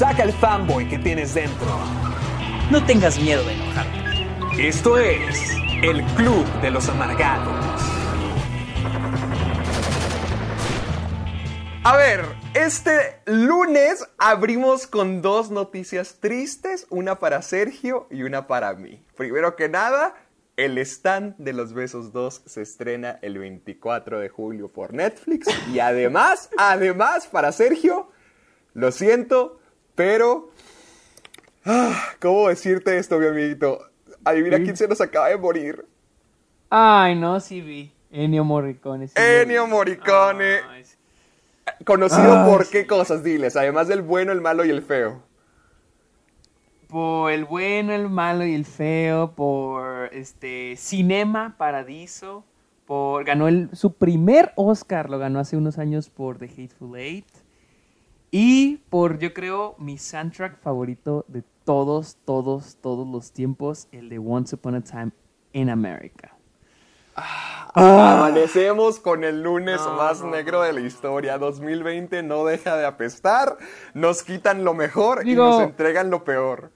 Saca el fanboy que tienes dentro. No tengas miedo de enojarte. Esto es el Club de los Amargados. A ver, este lunes abrimos con dos noticias tristes, una para Sergio y una para mí. Primero que nada, el stand de los besos 2 se estrena el 24 de julio por Netflix y además, además para Sergio, lo siento, pero ah, ¿cómo decirte esto, mi amiguito? Adivina quién se nos acaba de morir. Ay, no, sí vi. Ennio Morricone. sí. Ennio Morricone. Ay, sí. Conocido Ah, por sí. qué cosas, diles, además del bueno, el malo y el feo. Por el bueno, el malo y el feo, por este Cinema Paradiso, por ganó el, su primer Oscar, lo ganó hace unos años por The Hateful Eight. Y por, yo creo, mi soundtrack favorito de todos, todos, todos los tiempos, el de Once Upon a Time in America. Amanecemos con el lunes No, más no, negro de la historia. 2020 no deja de apestar. Nos quitan lo mejor Digo- y nos entregan lo peor.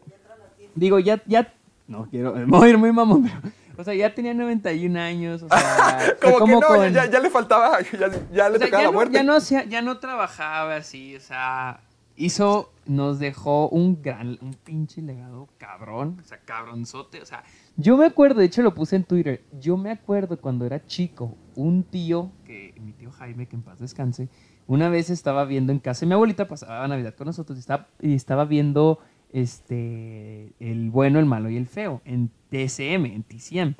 Digo, ya, ya, no quiero, voy a ir muy mamón, pero, o sea, ya tenía 91 años, o sea, Como, que no, con- ya, ya le faltaba, ya, ya le O sea, tocaba ya, la no, muerte. ya, no, ya no trabajaba así, o sea, hizo, nos dejó un gran, un pinche legado cabrón, o sea, cabronzote, o sea, yo me acuerdo, de hecho lo puse en Twitter, yo me acuerdo cuando era chico, un tío, que mi tío Jaime, que en paz descanse, una vez estaba viendo en casa, mi abuelita pasaba Navidad con nosotros y estaba, y estaba viendo este, el bueno, el malo y el feo en TCM, en TCM.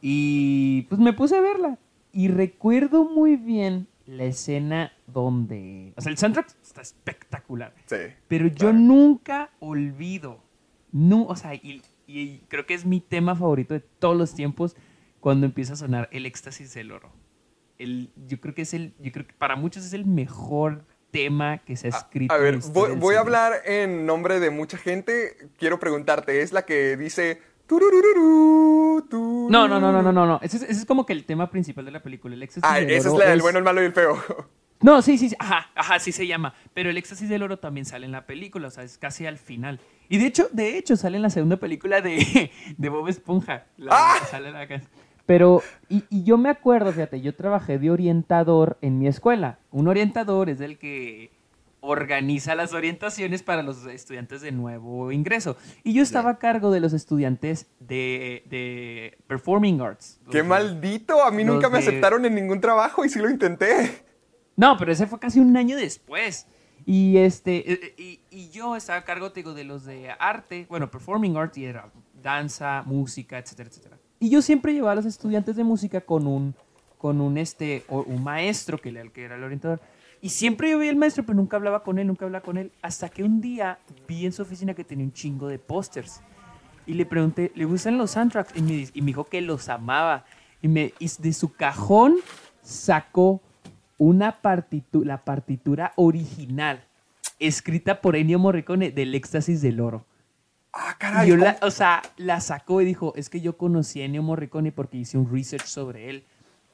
Y pues me puse a verla. Y recuerdo muy bien la escena donde. O sea, el soundtrack está espectacular. Sí. Pero yo claro. nunca olvido. No, o sea, y, y creo que es mi tema favorito de todos los tiempos cuando empieza a sonar el éxtasis del oro. El, yo creo que es el. Yo creo que para muchos es el mejor tema que se ha escrito. A en ver, voy, voy a hablar en nombre de mucha gente. Quiero preguntarte, ¿es la que dice... No, no, no, no, no, no. no. Ese, es, ese es como que el tema principal de la película. El éxtasis Ah, del esa es oro la del bueno, el malo y el feo. No, sí, sí, sí, ajá, ajá, sí se llama. Pero el éxtasis del oro también sale en la película, o sea, es casi al final. Y de hecho, de hecho, sale en la segunda película de, de Bob Esponja. La, ¡Ah! sale la Pero, y, y yo me acuerdo, fíjate, yo trabajé de orientador en mi escuela. Un orientador es el que organiza las orientaciones para los estudiantes de nuevo ingreso. Y yo estaba a cargo de los estudiantes de, de Performing Arts. ¡Qué Los- maldito! A mí nunca me de- aceptaron en ningún trabajo y sí lo intenté. No, pero ese fue casi un año después. Y este eh, y, y yo estaba a cargo, te digo, de los de arte, bueno, performing arts y era danza, música, etcétera, etcétera. Y yo siempre llevaba a los estudiantes de música con un con un este un maestro que era el orientador. Y siempre yo veía al maestro, pero nunca hablaba con él, nunca hablaba con él, hasta que un día vi en su oficina que tenía un chingo de pósters. Y le pregunté, ¿le gustan los soundtracks? Y me, y me dijo que los amaba. Y, me, y de su cajón sacó una partitura, la partitura original, escrita por Ennio Morricone del éxtasis del oro. Ah, caray. yo la, o sea, la sacó y dijo, es que yo conocí a Ennio Morricone porque hice un research sobre él.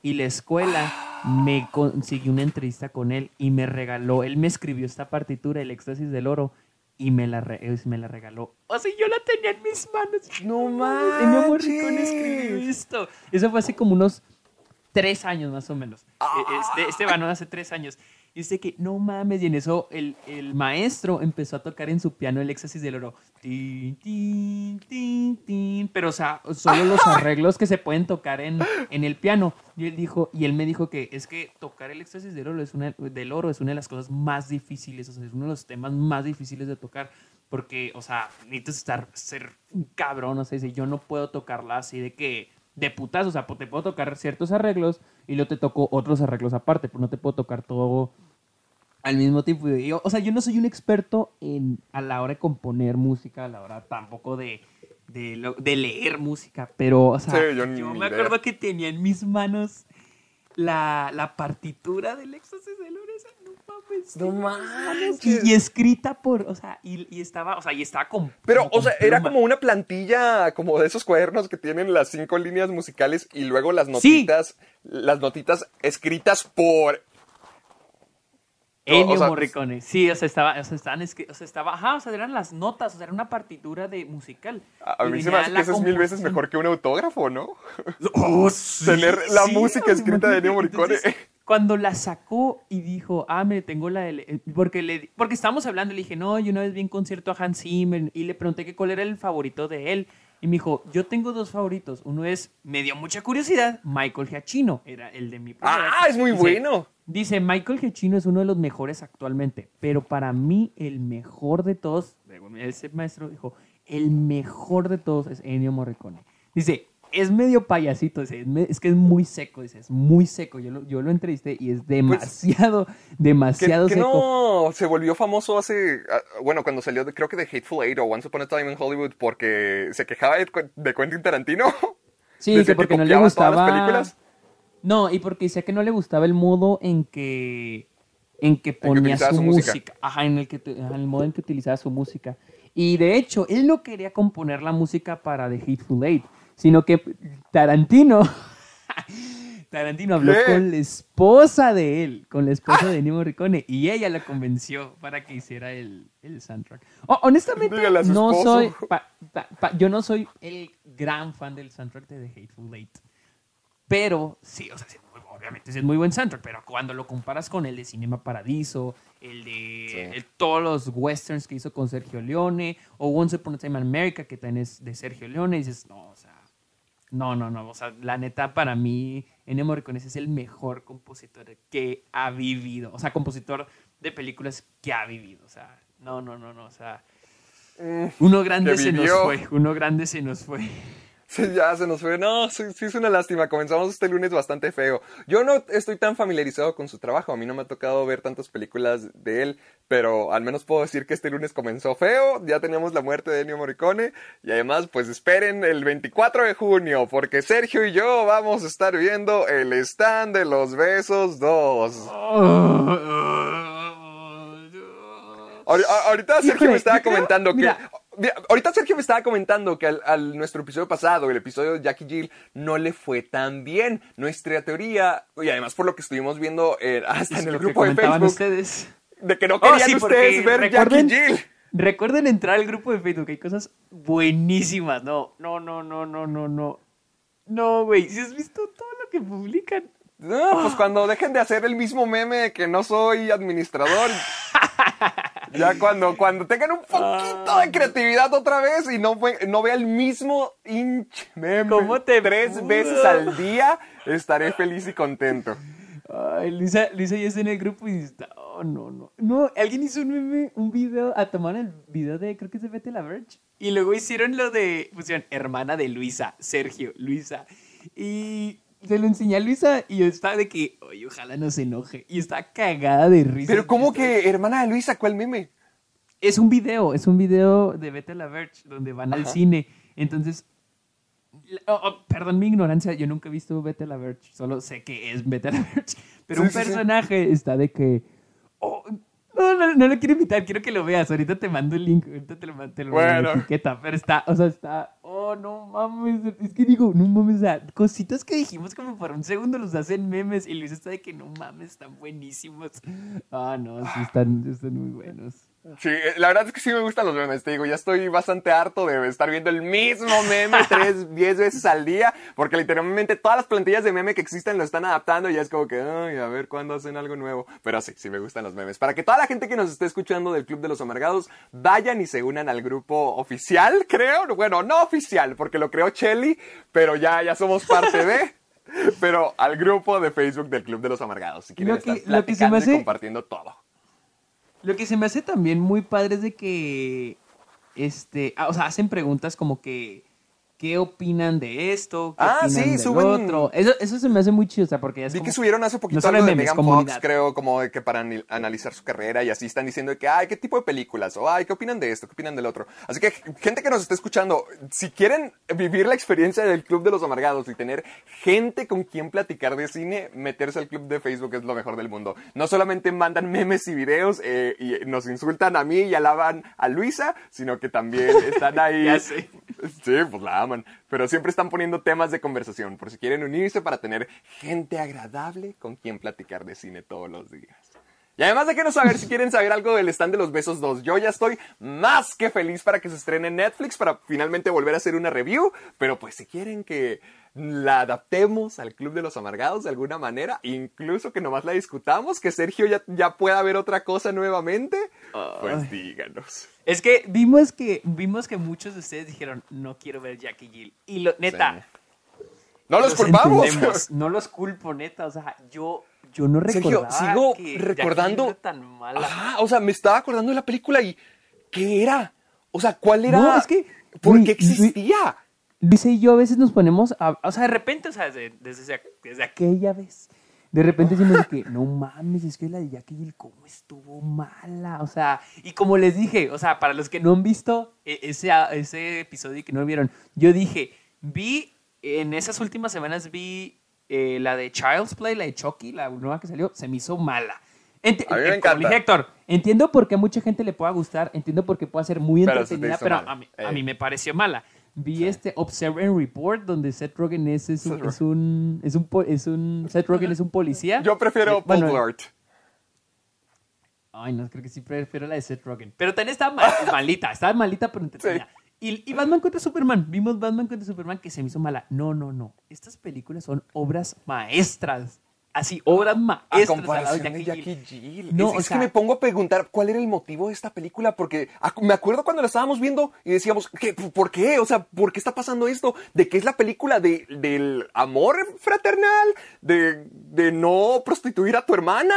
Y la escuela me consiguió una entrevista con él y me regaló, él me escribió esta partitura, el éxtasis del oro, y me la, re- me la regaló. O sea, yo la tenía en mis manos. No Ennio Morricone manches. escribió esto. Eso fue hace como unos tres años más o menos. Ah. E- Este, este vanón hace tres años. Y dice que, no mames, y en eso el, el maestro empezó a tocar en su piano el éxtasis del oro. Tin, tin, tin, tin. Pero, o sea, solo los arreglos que se pueden tocar en, en el piano. Y él dijo, y él me dijo que es que tocar el éxtasis del oro es una, del oro es una de las cosas más difíciles, o sea, es uno de los temas más difíciles de tocar. Porque, o sea, necesitas estar, ser un cabrón, o sea, dice, yo no puedo tocarla así de que, de putas, o sea, te puedo tocar ciertos arreglos y luego te toco otros arreglos aparte, pero no te puedo tocar todo Al mismo tiempo, yo- o sea, yo no soy un experto en, a la hora de componer música, a la hora tampoco de, de, lo- de leer música, pero, o sea, Sí, yo me acuerdo que tenía en mis manos la, la partitura del Lorenzo. No mames. No manches. Y, y escrita por, o sea, y, y estaba, o sea, y estaba con. Pero, como o sea, era pluma. como una plantilla, como de esos cuadernos que tienen las cinco líneas musicales y luego las Sí. notitas, las notitas escritas por... Ennio o sea, Morricone. Sí, o sea, estaba, o sea, estaban o sea, estaba, ajá, o sea, eran las notas, o sea, era una partitura de musical. A, mí se me hace que eso es mil veces mejor que un autógrafo, ¿no? Oh, sí, Tener la sí, música escrita de Ennio Morricone. entonces, cuando la sacó y dijo, ah, me tengo la... de- eh, Porque, le, porque estábamos hablando, le dije, no, yo una vez vi un concierto a Hans Zimmer y le pregunté que cuál era el favorito de él. Y me dijo, yo tengo dos favoritos. Uno es, me dio mucha curiosidad, Michael Giacchino, era el de mi primera. Ah, es muy Dice, bueno. Dice, Michael Giacchino es uno de los mejores actualmente, pero para mí el mejor de todos, ese maestro dijo, el mejor de todos es Ennio Morricone. Dice, es medio payasito, es, es que es muy seco, dice, es muy seco. Yo lo, yo lo entrevisté y es demasiado, Que, demasiado que seco. no se volvió famoso hace, ah, bueno, cuando salió, creo que de Hateful Eight o Once Upon a Time in Hollywood porque se quejaba de, Qu- de Quentin Tarantino. Sí, que porque no le gustaba... películas. No, y porque decía que no le gustaba el modo en que en que ponía su, su música. música. Ajá, en el que ajá, el modo en que utilizaba su música. Y de hecho, él no quería componer la música para The Hateful Eight, sino que Tarantino Tarantino habló ¿Qué? con la esposa de él, con la esposa de Ennio Morricone, y ella la convenció para que hiciera el, el soundtrack. Oh, honestamente, no soy, pa- pa- pa- yo no soy el gran fan del soundtrack de The Hateful Eight. Pero sí, o sea, obviamente es muy buen soundtrack, pero cuando lo comparas con el de Cinema Paradiso, el de Sí. el- todos los westerns que hizo con Sergio Leone, o Once Upon a Time in America, que también es de Sergio Leone, dices, no, o sea, no, no, no, o sea, la neta para mí, Ennio Morricone es el mejor compositor que ha vivido, o sea, compositor de películas que ha vivido, o sea, no, no, no, no, o sea, Mm, uno grande se nos fue, uno grande se nos fue. Sí, ya se nos fue. No, sí, sí es una lástima. Comenzamos este lunes bastante feo. Yo no estoy tan familiarizado con su trabajo. A mí no me ha tocado ver tantas películas de él, pero al menos puedo decir que este lunes comenzó feo. Ya teníamos la muerte de Ennio Morricone. Y además, pues esperen el 24 de junio, porque Sergio y yo vamos a estar viendo el stand de los besos 2. Ahori- a- Ahorita Sergio Híjole, me estaba creo- comentando que. mira. Ahorita Sergio me estaba comentando que al, al nuestro episodio pasado, el episodio de Jackie Jill, no le fue tan bien. Nuestra teoría, y además por lo que estuvimos viendo eh, hasta en el grupo de Facebook, ustedes. de que no Oh, querían sí, ustedes ver recuerden- Jackie Jill. Recuerden entrar al grupo de Facebook, hay cosas buenísimas. No, no, no, no, no, no, no. No, güey, si has visto todo lo que publican. No, pues cuando dejen de hacer el mismo meme de que no soy administrador. Ya cuando, cuando tengan un poquito de creatividad otra vez y no, no vea el mismo inch meme ¿Cómo te tres pudo? veces al día, estaré feliz y contento. Ay, Luisa, Luisa ya está en el grupo y está. Oh, no, no. No, alguien hizo un meme, un video, a tomar el video de, creo que es de Vete la Verge. Y luego hicieron lo de, pusieron hermana de Luisa, Sergio, Luisa. Y se lo enseñé a Luisa y yo estaba de que, oye, ojalá no se enoje. Y está cagada de risa. Pero ¿cómo que hermana de Luis sacó el meme? Es un video, es un video de Vete a la Verge, donde van al cine. Entonces, oh, oh, perdón mi ignorancia, yo nunca he visto Vete a la Verge, solo sé que es Vete a la Verge. Pero Sí, un sí, sí. personaje está de que... oh, no, no, no lo quiero invitar, quiero que lo veas. Ahorita te mando el link, ahorita te lo, te lo Bueno. etiqueta. Pero está, o sea, está... Oh, no mames, es que digo, no mames, o sea, cositas que dijimos como por un segundo los hacen memes y Luis está de que no mames, están buenísimos. Ah, no, sí, están, están muy buenos. Sí, eh, la verdad es que sí me gustan los memes, te digo, ya estoy bastante harto de estar viendo el mismo meme tres, diez veces al día, porque literalmente todas las plantillas de meme que existen lo están adaptando y ya es como que, ay, a ver cuándo hacen algo nuevo. Pero sí, sí me gustan los memes. Para que toda la gente que nos esté escuchando del Club de los Amargados vayan y se unan al grupo oficial, creo. Bueno, no oficial, porque lo creó Chelly, pero ya, ya somos parte de... Pero al grupo de Facebook del Club de los Amargados, si quieren Lo que- estar lo que se me platicando y hace- compartiendo todo. Lo que se me hace también muy padre es de que, este, ah, o sea, hacen preguntas como que, ¿qué opinan de esto? ¿Qué Ah, opinan sí, del suben- otro? Eso, eso se me hace muy chido, o sea, porque es Vi como- que subieron hace poquito no algo de memes, Megan Fox, creo, como de que para analizar su carrera y así están diciendo de que, ay, ¿qué tipo de películas? O, ay, ¿qué opinan de esto? ¿Qué opinan del otro? Así que, gente que nos está escuchando, si quieren vivir la experiencia del Club de los Amargados y tener gente con quien platicar de cine, meterse al club de Facebook es lo mejor del mundo. No solamente mandan memes y videos eh, y nos insultan a mí y alaban a Luisa, sino que también están ahí. Ya sé. Sí, pues la Pero siempre están poniendo temas de conversación por si quieren unirse para tener gente agradable con quien platicar de cine todos los días. Y además déjenos saber si quieren saber algo del stand de los besos 2. Yo ya estoy más que feliz para que se estrene en Netflix para finalmente volver a hacer una review. Pero pues si quieren que la adaptemos al Club de los Amargados de alguna manera, incluso que nomás la discutamos, que Sergio ya, ya pueda ver otra cosa nuevamente, pues díganos. Es que vimos que vimos que muchos de ustedes dijeron, no quiero ver Jackie Jill. Y lo, neta, No los, culpamos. No los culpo, neta. O sea, yo, yo no Sergio, recordaba sigo que recordando- Jill tan mala. Ajá, o sea, me estaba acordando de la película y ¿qué era? O sea, ¿cuál era? No, es que- ¿Por qué existía? Dice y yo a veces nos ponemos a, o sea, de repente, o sea, desde, desde, desde aquella vez, de repente decimos de que, no mames, es que la de Jackie Jill, ¿cómo estuvo mala? O sea, y como les dije, o sea, para los que no han visto e- ese, ese episodio y que no lo vieron, yo dije, vi, en esas últimas semanas vi eh, la de Child's Play, la de Chucky, la nueva que salió, se me hizo mala. Enti- A mí me eh, encanta. dije, Héctor, entiendo por qué a mucha gente le pueda gustar, entiendo por qué puede ser muy Pero se te entretenida, pero a mí, a Eh. mí me pareció mala. Vi este Observe and Report donde Seth Rogen es, es, un, Seth es un es un po- es un Seth Rogen es un policía. Yo prefiero bueno, Paul Blart. Ay, no, creo que sí prefiero la de Seth Rogen. Pero también estaba mal- malita, estaba malita pero entretenida. Y, y Batman contra Superman, vimos Batman contra Superman que se me hizo mala. No, no, no. Estas películas son obras maestras. Así, obras A maestras. lado comparación de Jackie Jackie Jill. Jill. No, es que me pongo a preguntar cuál era el motivo de esta película, porque me acuerdo cuando la estábamos viendo y decíamos, ¿qué, ¿por qué? O sea, ¿por qué está pasando esto? ¿De qué es la película? ¿De, ¿Del amor fraternal? ¿De, ¿De no prostituir a tu hermana?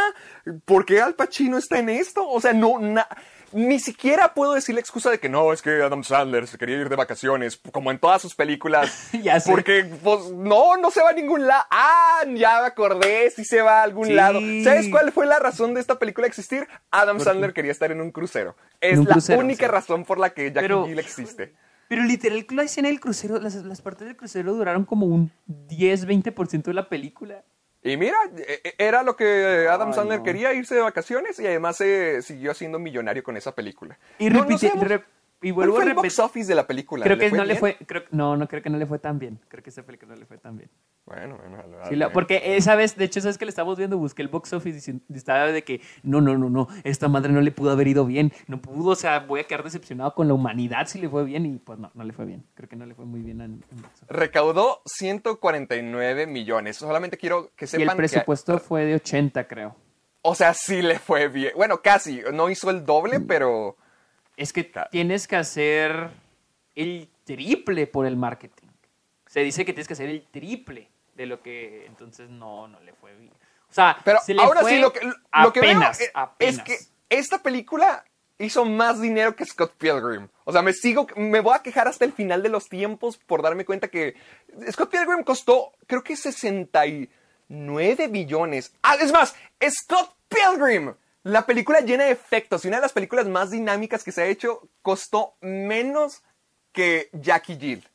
¿Por qué Al Pacino está en esto? O sea, no, na- ni siquiera puedo decir la excusa de que no, es que Adam Sandler se quería ir de vacaciones, como en todas sus películas. Ya sé. Porque, pues, no, no se va a ningún lado. Ah, ya me acordé, sí se va a algún Sí. lado. ¿Sabes cuál fue la razón de esta película existir? Adam Sandler quería estar en un crucero. Es un la crucero, única sí. razón por la que Jackie Pero- Jill existe. Pero literal, la escena del crucero, las, las partes del crucero duraron como un 10-20% de la película. Y mira, e- e- era lo que Adam Ay, Sandler no. quería, irse de vacaciones y además se siguió siendo millonario con esa película. Y, No, repite- re- y ¿Cuál vuelvo a repetir. office de la película? Creo que no le bien? fue, creo, no, no creo que no le fue tan bien. Creo que esa película no le fue tan bien. Bueno, bueno. a la- Sí, la- porque esa vez, de hecho, sabes que le estábamos viendo, busqué el box office y estaba de que no, no, no, no, esta madre no le pudo haber ido bien, no pudo, o sea, voy a quedar decepcionado con la humanidad si le fue bien y pues no, no le fue bien. Creo que no le fue muy bien en, en box. Recaudó 149 millones. Solamente quiero que Y sepan el presupuesto fue de 80, creo. O sea, sí le fue bien. Bueno, casi. No hizo el doble, Mm. pero. Es que tienes que hacer el triple por el marketing. Se dice que tienes que hacer el triple de lo que entonces no, no le fue bien. O sea, Pero se ahora sí, lo que, lo que veo apenas, es- apenas. es que esta película hizo más dinero que Scott Pilgrim. O sea, me sigo, me voy a quejar hasta el final de los tiempos por darme cuenta que Scott Pilgrim costó, creo que 69 billones. Ah, es más, Scott Pilgrim, la película llena de efectos y una de las películas más dinámicas que se ha hecho, costó menos que Jackie Jill.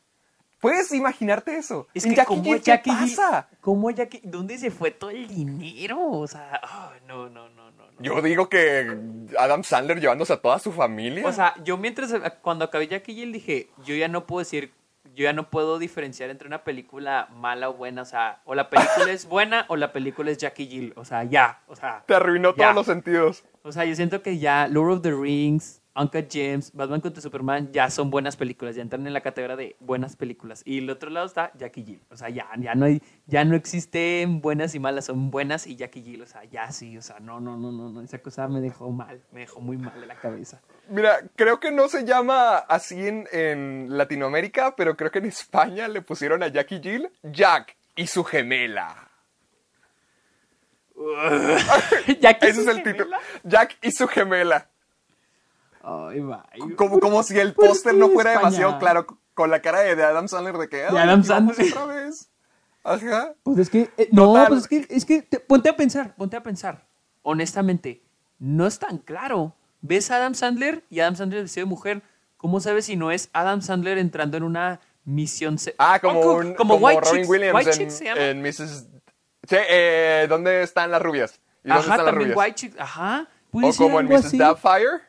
¿Puedes imaginarte eso? Es que Jackie ¿cómo Jill, Jackie ¿qué pasa? ¿Cómo Jackie? ¿Dónde se fue todo el dinero? O sea, ay, no, no, no, no. no. Yo digo que Adam Sandler llevándose a toda su familia. O sea, yo mientras, cuando acabé Jackie Jill dije, yo ya no puedo decir, yo ya no puedo diferenciar entre una película mala o buena. O sea, o la película es buena o la película es Jackie Jill. O sea, ya, o sea. te arruinó ya. todos los sentidos. O sea, yo siento que ya Lord of the Rings, Uncut James, Batman contra Superman ya son buenas películas, ya entran en la categoría de buenas películas. Y el otro lado está Jackie Jill. O sea, ya, ya no hay, ya no existen buenas y malas, son buenas y Jackie Jill. O sea, ya sí, o sea, no, no, no, no, no. Esa cosa me dejó mal, me dejó muy mal de la cabeza. Mira, creo que no se llama así en, en Latinoamérica, pero creo que en España le pusieron a Jackie Jill Jack y su gemela. Jackie Ese es su el título. Jack y su gemela. Ay, va. Como, como si el ¿Por póster no fuera España? demasiado claro. con la cara de, de Adam Sandler de que... "Ay, Adam vamos Sandler. otra vez. Ajá. Pues es que, eh, no, Total. pues es que, es que te- ponte a pensar, ponte a pensar. Honestamente, no es tan claro. ¿Ves a Adam Sandler y Adam Sandler vestido de mujer? ¿Cómo sabes si no es Adam Sandler entrando en una misión? se- Ah, como, co- un, como como White Robin Chicks. Williams White en, se llama. en Mrs. Sí, eh, ¿dónde están las rubias? ¿Y dónde Ajá, están las también rubias? White Chicks. Ajá. O como en Mrs. Doubtfire.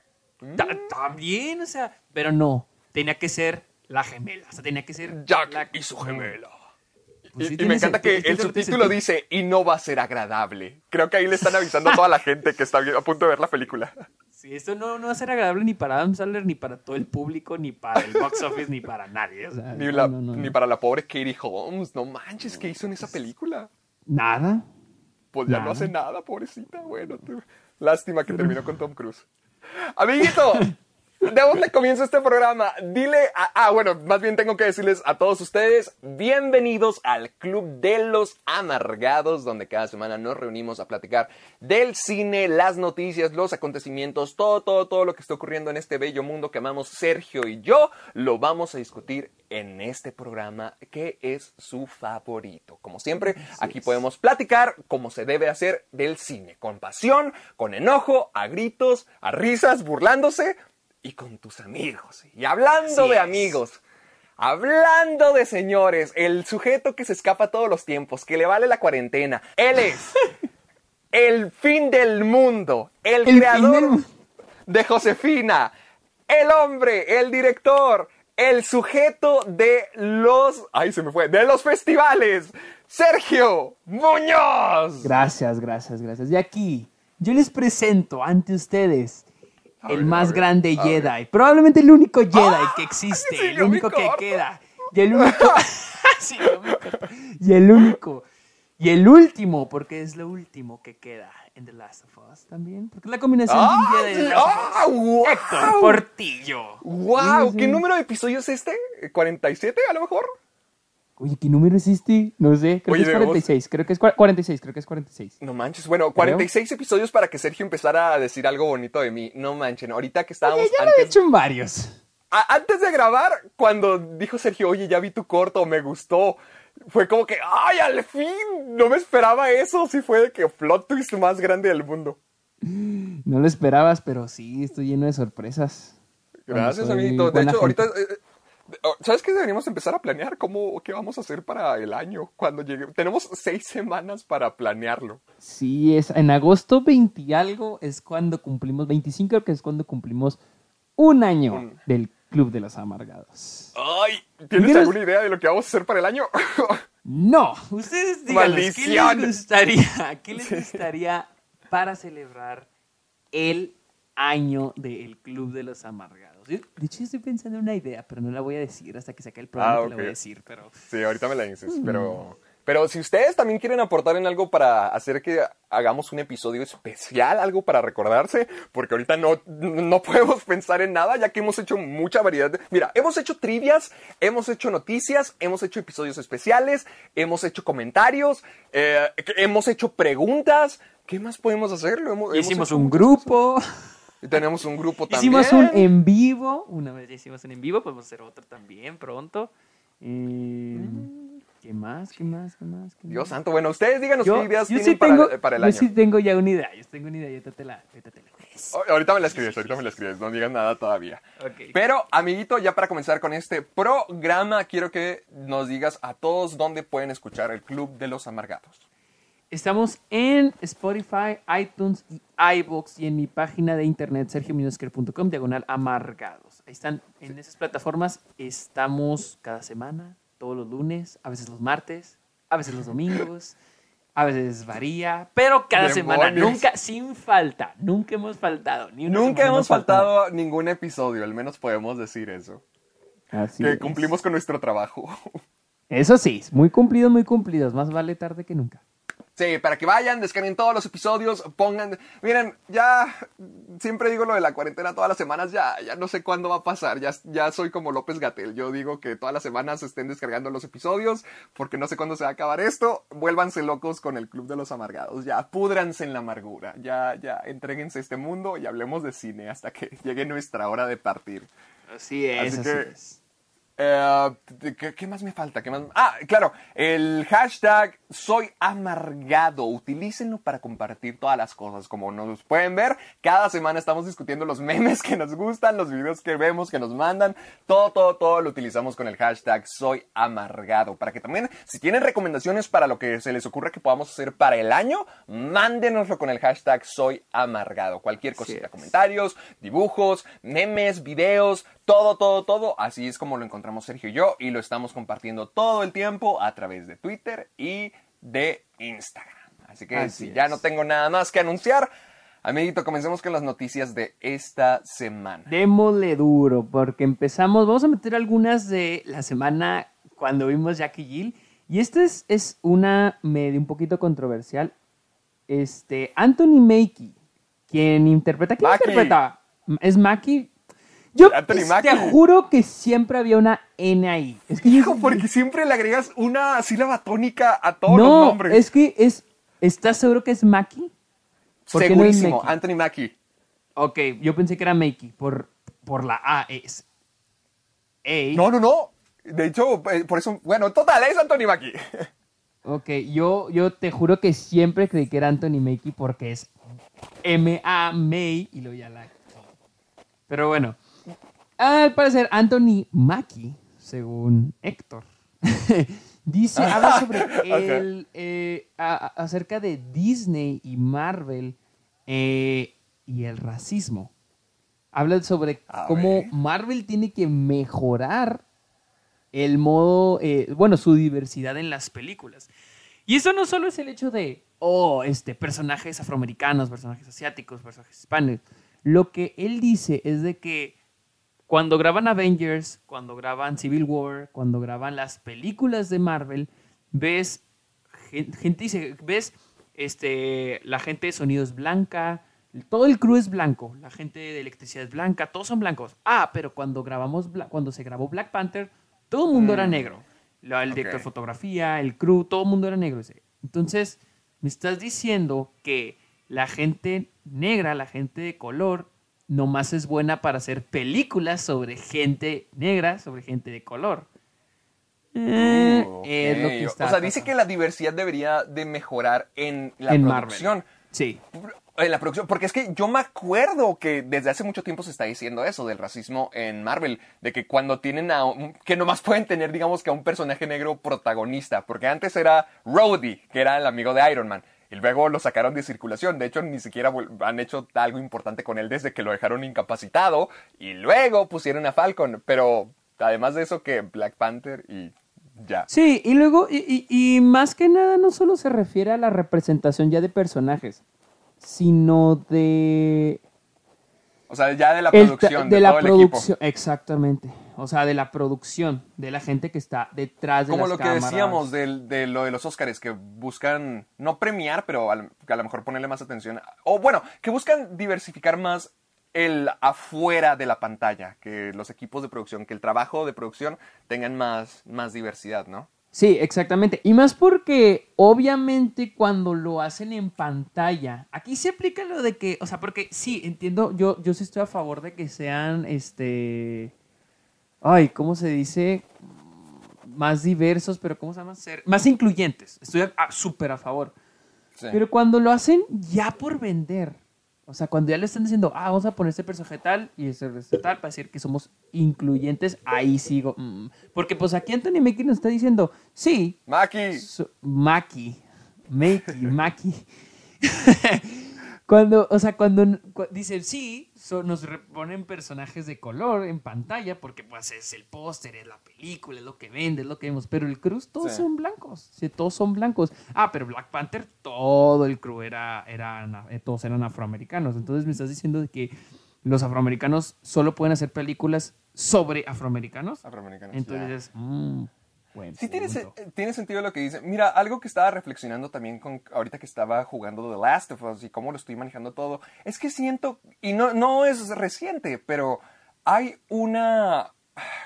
Ta- También, o sea, pero no. Tenía que ser la gemela. O sea, tenía que ser. Jack la- y su gemela. Pues y, sí y tiene me encanta que el subtítulo dice, y no va a ser agradable. Creo que ahí le están avisando a toda la gente que está a punto de ver la película. Sí, esto no, no va a ser agradable ni para Adam Sandler, ni para todo el público, ni para el box office, ni para nadie. O sea, Ni, no, la- no, no, ni no. para la pobre Katie Holmes. No manches, ¿qué hizo en esa película? Nada. Pues ya no hace nada, pobrecita. Bueno, lástima que terminó con Tom Cruise. Amiguito, démosle comienzo a este programa. Dile, a- ah, bueno, más bien tengo que decirles a todos ustedes, bienvenidos al Club de los Amargados, donde cada semana nos reunimos a platicar del cine, las noticias, los acontecimientos, todo, todo, todo lo que está ocurriendo en este bello mundo que amamos Sergio y yo, lo vamos a discutir en este programa que es su favorito. Como siempre, aquí podemos platicar como se debe hacer del cine, con pasión, con enojo, a gritos, a risas, burlándose y con tus amigos. Y hablando Así de es. amigos, hablando de señores, el sujeto que se escapa todos los tiempos, que le vale la cuarentena, él es el fin del mundo, el, creador del de Josefina, el hombre, el director, el sujeto de los, ay se me fue, de los festivales, Sergio Muñoz. Gracias, gracias, gracias. Y aquí, yo les presento ante ustedes A el ver, más ver, grande. Jedi. Probablemente el único Jedi ¡Ah! que existe, Sí, el único que queda. Y el único. Sí, y el único. Y el último, porque es lo último que queda en The Last of Us también. Porque la combinación de ¡Ah! Jedi The sí! Last of ¡Ah! Héctor Portillo. ¡Wow! ¿Qué número de episodio es este? ¿47 a lo mejor? Oye, ¿qué número es este? No sé, creo Oye, que es debemos- 46. Creo que es cua- 46, creo que es 46. No manches, bueno, 46 episodios para que Sergio empezara a decir algo bonito de mí. No manchen, ahorita que estábamos Oye, ya lo he antes, hecho en varios. a- antes de grabar, cuando dijo Sergio, oye, ya vi tu corto, me gustó, fue como que, ¡ay, al fin! No me esperaba eso, sí fue de que plot twist más grande del mundo. No lo esperabas, pero sí, estoy lleno de sorpresas. Gracias, amiguito. De hecho, ahorita, gente. eh, eh, ¿sabes qué? Deberíamos empezar a planear cómo, qué vamos a hacer para el año cuando llegue. Tenemos seis semanas para planearlo. Sí, es en agosto 20 y algo es cuando cumplimos, 25 creo que es cuando cumplimos un año Un- del Club de los Amargados. ¡Ay! ¿Tienes alguna idea de lo que vamos a hacer para el año? No, ustedes díganos, ¿qué les gustaría, qué les gustaría para celebrar el año del Club de los Amargados? De hecho, estoy pensando en una idea, pero no la voy a decir hasta que saque el programa, Ah, te la voy a decir, pero... Sí, ahorita me la dices, pero... Pero si ustedes también quieren aportar en algo para hacer que hagamos un episodio especial, algo para recordarse, porque ahorita no, no podemos pensar en nada, ya que hemos hecho mucha variedad. de- Mira, hemos hecho trivias, hemos hecho noticias, hemos hecho episodios especiales, hemos hecho comentarios, eh, hemos hecho preguntas. ¿Qué más podemos hacer? Hemos- hemos Hicimos hecho un grupo. Y tenemos un grupo también. hicimos un en vivo, una vez ya hicimos un en vivo, podemos hacer otro también pronto. Eh, ¿Qué más? ¿Qué más? ¿Qué más? ¿Qué Dios más? santo, bueno, ustedes díganos Yo, qué ideas yo tienen sí para, tengo, para el yo año. sí tengo ya una idea, yo tengo una idea, ahorita te la, ahorita te la Ahorita me la escribes, ahorita me la escribes, no digas nada todavía. Ok. Pero, amiguito, ya para comenzar con este programa, quiero que nos digas a todos dónde pueden escuchar el Club de los Amargados. Estamos en Spotify, iTunes y iBox y en mi página de internet sergiominosquer.com diagonal amargados. Ahí están, en esas plataformas estamos cada semana, todos los lunes, a veces los martes, a veces los domingos, a veces varía, pero cada semana, nunca, sin falta, nunca hemos faltado. Ni Nunca hemos faltado. faltado ningún episodio, al menos podemos decir eso. Así que es. cumplimos con nuestro trabajo. Eso sí, muy cumplidos, muy cumplidos. Más vale tarde que nunca. Sí, para que vayan, descarguen todos los episodios, pongan... Miren, ya siempre digo lo de la cuarentena todas las semanas, ya, ya no sé cuándo va a pasar, ya, ya soy como López Gatel, yo digo que todas las semanas estén descargando los episodios, porque no sé cuándo se va a acabar esto, vuélvanse locos con el Club de los Amargados, ya púdranse en la amargura, ya, ya, entréguense a este mundo y hablemos de cine hasta que llegue nuestra hora de partir. Así es, Así así, que- es. Eh, ¿qué, qué más me falta? ¿Qué más? Ah, claro, el hashtag soy amargado. Utilícenlo para compartir todas las cosas. Como nos pueden ver, cada semana estamos discutiendo los memes que nos gustan, los videos que vemos, que nos mandan. Todo, todo, todo lo utilizamos con el hashtag soy amargado. Para que también, si tienen recomendaciones para lo que se les ocurra que podamos hacer para el año, mándenoslo con el hashtag soy amargado. Cualquier cosita, comentarios, dibujos, memes, videos, todo, todo, todo. Así es como lo encontramos Sergio y yo y lo estamos compartiendo todo el tiempo a través de Twitter y de Instagram. Así que Así si ya no tengo nada más que anunciar, amiguito, comencemos con las noticias de esta semana. Démosle duro, porque empezamos, vamos a meter algunas de la semana cuando vimos Jackie Jill. Y esta es, es una medio un poquito controversial. Este, Anthony Mackie, quien interpreta, ¿quién Mackie. interpreta? ¿Es Mackie? Yo Anthony Mackie. te juro que siempre había una N ahí. Es que yo- Hijo, porque siempre le agregas una sílaba tónica a todos los no, nombres. es que es, ¿estás seguro que es Mackie? ¿Por qué no es Segurísimo, Mackie? Anthony Mackie. Ok, yo pensé que era Makey por, por la A. Es A. No, no, no. De hecho, eh, por eso, bueno, total, es Anthony Mackie. Ok, yo, yo te juro que siempre creí que era Anthony Makey porque es M-A May y luego ya la. Pero bueno, al parecer Anthony Mackie, según Héctor, dice, habla sobre el, eh, a- acerca de Disney y Marvel eh, y el racismo. Habla sobre A cómo ver. Marvel tiene que mejorar el modo, eh, bueno, su diversidad en las películas. Y eso no solo es el hecho de, oh, este, personajes afroamericanos, personajes asiáticos, personajes hispanos. Lo que él dice es de que cuando graban Avengers, cuando graban Civil War, cuando graban las películas de Marvel, ves gen- gente, dice, ves este, la gente de sonido es blanca, todo el crew es blanco, la gente de electricidad es blanca, todos son blancos. Ah, pero cuando grabamos, cuando se grabó Black Panther, todo el mundo era Mm. negro. La- el director de fotografía, el crew, todo el mundo era negro. Entonces, me estás diciendo que la gente negra, la gente de color, nomás es buena para hacer películas sobre gente negra, sobre gente de color. Eh, Uh, es lo ok. que está o sea, dice que la diversidad debería de mejorar en la En Marvel. producción. Sí. En la producción, porque es que yo me acuerdo que desde hace mucho tiempo se está diciendo eso del racismo en Marvel, de que cuando tienen a un, que nomás pueden tener, digamos que a un personaje negro protagonista, porque antes era Rhodey, que era el amigo de Iron Man, y luego lo sacaron de circulación, de hecho ni siquiera han hecho algo importante con él desde que lo dejaron incapacitado, y luego pusieron a Falcon, pero además de eso que Black Panther y ya. Sí, y luego, y, y- y más que nada, no solo se refiere a la representación ya de personajes, sino de O sea, ya de la producción, de, de, la todo el equipo. producción, exactamente. O sea, de la producción, de la gente que está detrás de Como las lo que decíamos del- de, lo de los Oscars, que buscan no premiar, pero a, a lo mejor ponerle más atención. O bueno, que buscan diversificar más el afuera de la pantalla, que los equipos de producción, que el trabajo de producción tengan más, más diversidad, ¿no? Sí, exactamente. Y más porque obviamente cuando lo hacen en pantalla, aquí se aplica lo de que, o sea, porque sí, entiendo, yo, yo sí estoy a favor de que sean, este, ay, ¿cómo se dice? Más diversos, pero ¿cómo se llama? Ser, más incluyentes. Estoy súper a favor. Sí. Pero cuando lo hacen ya por vender, o sea, cuando ya le están diciendo, ah, vamos a poner este personaje tal y este personaje tal para decir que somos incluyentes, ahí sigo. mm. Porque pues aquí Anthony Mackie nos está diciendo, sí, Maki, so- Maki, Makey, Maki. Cuando, o sea, cuando cu- dicen sí, so- nos re- ponen personajes de color en pantalla porque pues es el póster, es la película, es lo que vende, es lo que vemos. Pero el crew todos Sí. son blancos, sí, todos son blancos. Ah, pero Black Panther, todo el crew era, eran, eh, todos eran afroamericanos. Entonces me estás diciendo de que los afroamericanos solo pueden hacer películas sobre afroamericanos. afroamericanos. Entonces, mm, buen Sí, tiene, sentido lo que dice. Mira, algo que estaba reflexionando también con ahorita que estaba jugando The Last of Us y cómo lo estoy manejando todo, es que siento, y no, no es reciente, pero hay una,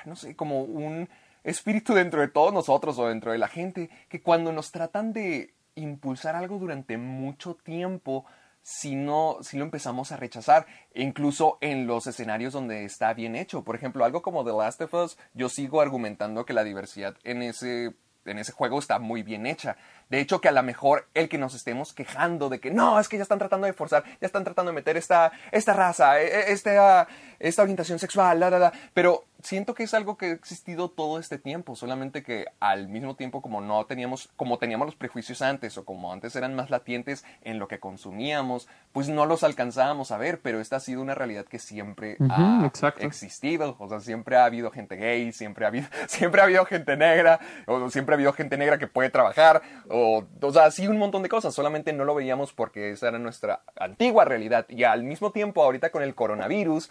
no sé, como un espíritu dentro de todos nosotros o dentro de la gente, que cuando nos tratan de impulsar algo durante mucho tiempo, si no, si lo empezamos a rechazar, incluso en los escenarios donde está bien hecho. Por ejemplo, algo como The Last of Us, yo sigo argumentando que la diversidad en ese, en ese juego está muy bien hecha. De hecho, que a lo mejor el que nos estemos quejando de que no, es que ya están tratando de forzar, ya están tratando de meter esta, esta raza, e, e, esta, esta orientación sexual, la, la, la. pero siento que es algo que ha existido todo este tiempo, solamente que al mismo tiempo como no teníamos, como teníamos los prejuicios antes o como antes eran más latientes en lo que consumíamos, pues no los alcanzábamos a ver, pero esta ha sido una realidad que siempre ha existido, o sea, siempre ha habido gente gay, siempre ha habido, siempre ha habido gente negra, o siempre ha habido gente negra que puede trabajar, o, o sea, sí un montón de cosas, solamente no lo veíamos porque esa era nuestra antigua realidad y al mismo tiempo ahorita con el coronavirus,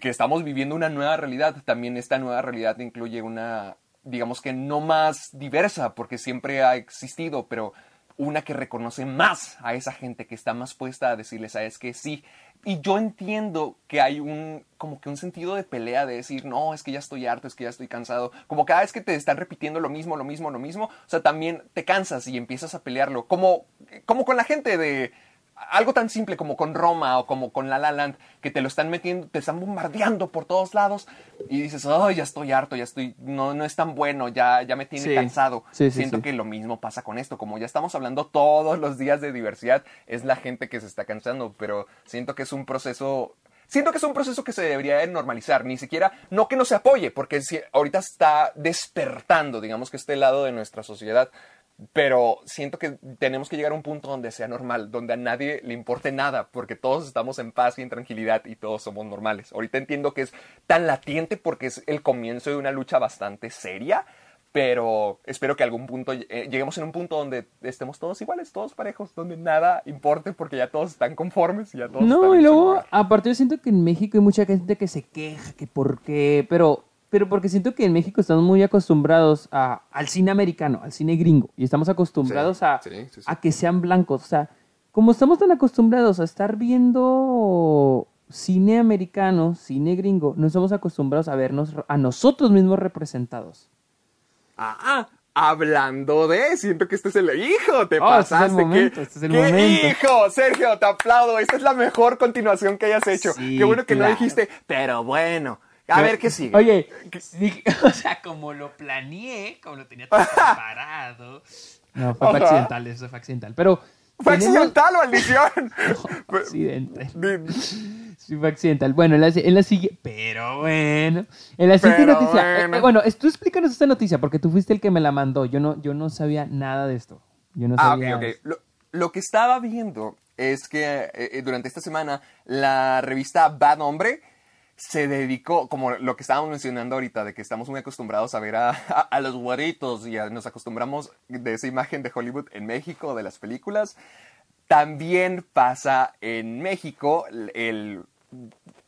que estamos viviendo una nueva realidad. También esta nueva realidad incluye una, digamos que no más diversa, porque siempre ha existido, pero una que reconoce más a esa gente que está más puesta a decirles, sabes que sí. Y yo entiendo que hay un, como que un sentido de pelea de decir, no, es que ya estoy harto, es que ya estoy cansado. Como cada vez que te están repitiendo lo mismo, lo mismo, lo mismo, o sea, también te cansas y empiezas a pelearlo. Como, como con la gente de, algo tan simple como con Roma o como con La La Land, que te lo están metiendo, te están bombardeando por todos lados y dices, oh, ya estoy harto, ya estoy, no, no es tan bueno, ya, ya me tiene cansado. Siento que lo mismo pasa con esto, como ya estamos hablando todos los días de diversidad, es la gente que se está cansando, pero siento que es un proceso Siento que es un proceso que se debería normalizar, ni siquiera, no que no se apoye, porque si, ahorita está despertando, digamos que este lado de nuestra sociedad, pero siento que tenemos que llegar a un punto donde sea normal, donde a nadie le importe nada, porque todos estamos en paz y en tranquilidad y todos somos normales. Ahorita entiendo que es tan latiente porque es el comienzo de una lucha bastante seria, pero espero que algún punto eh, lleguemos en un punto donde estemos todos iguales, todos parejos, donde nada importe porque ya todos están conformes y ya todos No, y luego, aparte yo siento que en México hay mucha gente que se queja, que por qué, pero pero porque siento que en México estamos muy acostumbrados a, al cine americano, al cine gringo, y estamos acostumbrados a, a que sean blancos. O sea, como estamos tan acostumbrados a estar viendo cine americano, cine gringo, no estamos acostumbrados a vernos a nosotros mismos representados. Ah, hablando de, siento que este es el hijo, te pasaste. Este es el momento, este es el ¿Qué hijo? Sergio, te aplaudo. Esta es la mejor continuación que hayas hecho. Qué bueno que no dijiste, pero bueno. A ver qué sigue. Oye, o sea, como lo planeé, como lo tenía todo preparado. No, fue accidental, eso fue accidental. Pero. ¿Fue accidental o maldición? fue accidental. Sí, fue accidental. Bueno, en la, en la siguiente. Pero bueno. En la siguiente noticia. Eh, bueno. Eh, tú explícanos esta noticia porque tú fuiste el que me la mandó. Yo no, yo no sabía nada de esto. Yo no sabía. Ah, ok, ok. Lo, lo, que estaba viendo es que eh, durante esta semana la revista Bad Hombre se dedicó, como lo que estábamos mencionando ahorita, de que estamos muy acostumbrados a ver a, a, los guaritos y nos acostumbramos de esa imagen de Hollywood en México, de las películas. También pasa en México el,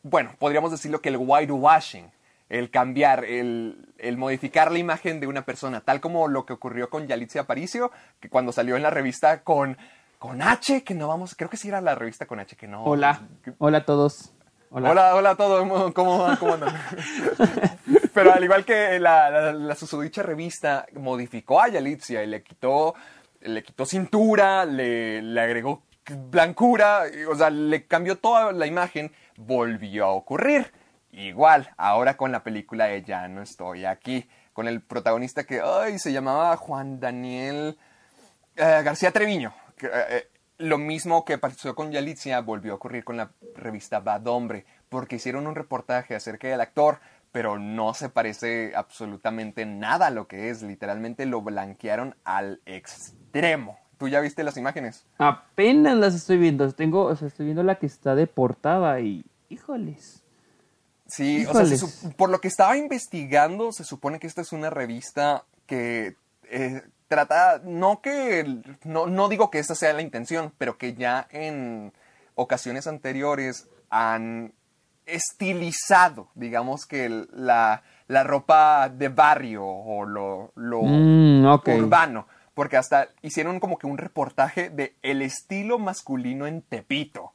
bueno, podríamos decirlo que el whitewashing, el cambiar, el, el, modificar la imagen de una persona, tal como lo que ocurrió con Yalitza Aparicio, que cuando salió en la revista con, con H, que no vamos, creo que sí era la revista con H, que no. Hola, hola a todos. Hola, hola, a todos, ¿cómo, cómo andan? Pero al igual que la, la, la susodicha revista modificó a Yalitza y le quitó, le quitó cintura, le, le agregó blancura, o sea, le cambió toda la imagen, volvió a ocurrir. Igual, ahora con la película de Ya no estoy aquí, con el protagonista que, ay, se llamaba Juan Daniel eh, García Treviño. Que, eh, eh lo mismo que pasó con Yalitza volvió a ocurrir con la revista Bad Hombre, porque hicieron un reportaje acerca del actor, pero no se parece absolutamente nada a lo que es. Literalmente lo blanquearon al extremo. ¿Tú ya viste las imágenes? Apenas las estoy viendo. Tengo, o sea, estoy viendo la que está de portada y. Híjoles. Sí, o sea, por lo que estaba investigando, se supone que esta es una revista que eh, trata, no que, no, no digo que esta sea la intención, pero que ya en ocasiones anteriores han estilizado, digamos que la, la ropa de barrio o lo, lo mm, urbano. Porque hasta hicieron como que un reportaje de el estilo masculino en Tepito.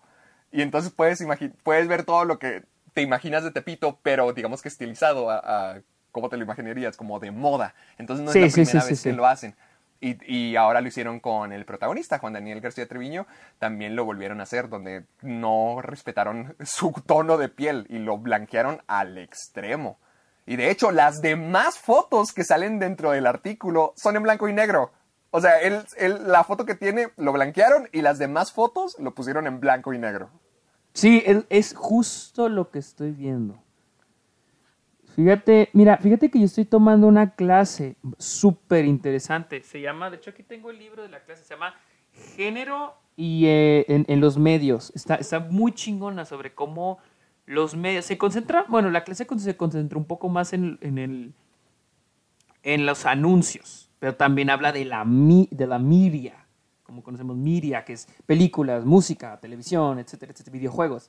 Y entonces puedes, puedes ver todo lo que te imaginas de Tepito, pero digamos que estilizado a, a cómo te lo imaginarías, como de moda. Entonces no es la primera vez que lo hacen. Y, y, ahora lo hicieron con el protagonista, Juan Daniel García Treviño, también lo volvieron a hacer, donde no respetaron su tono de piel y lo blanquearon al extremo. Y de hecho, las demás fotos que salen dentro del artículo son en blanco y negro. O sea, él, la foto que tiene lo blanquearon y las demás fotos lo pusieron en blanco y negro. Sí, es justo lo que estoy viendo. Fíjate, mira, fíjate que yo estoy tomando una clase súper interesante. Se llama, de hecho aquí tengo el libro de la clase, se llama Género y eh, en, los medios. Está, muy chingona sobre cómo los medios se concentra, bueno, la clase se concentra un poco más en, el, en los anuncios, pero también habla de la, de la media, como conocemos media, que es películas, música, televisión, etcétera, etcétera, videojuegos.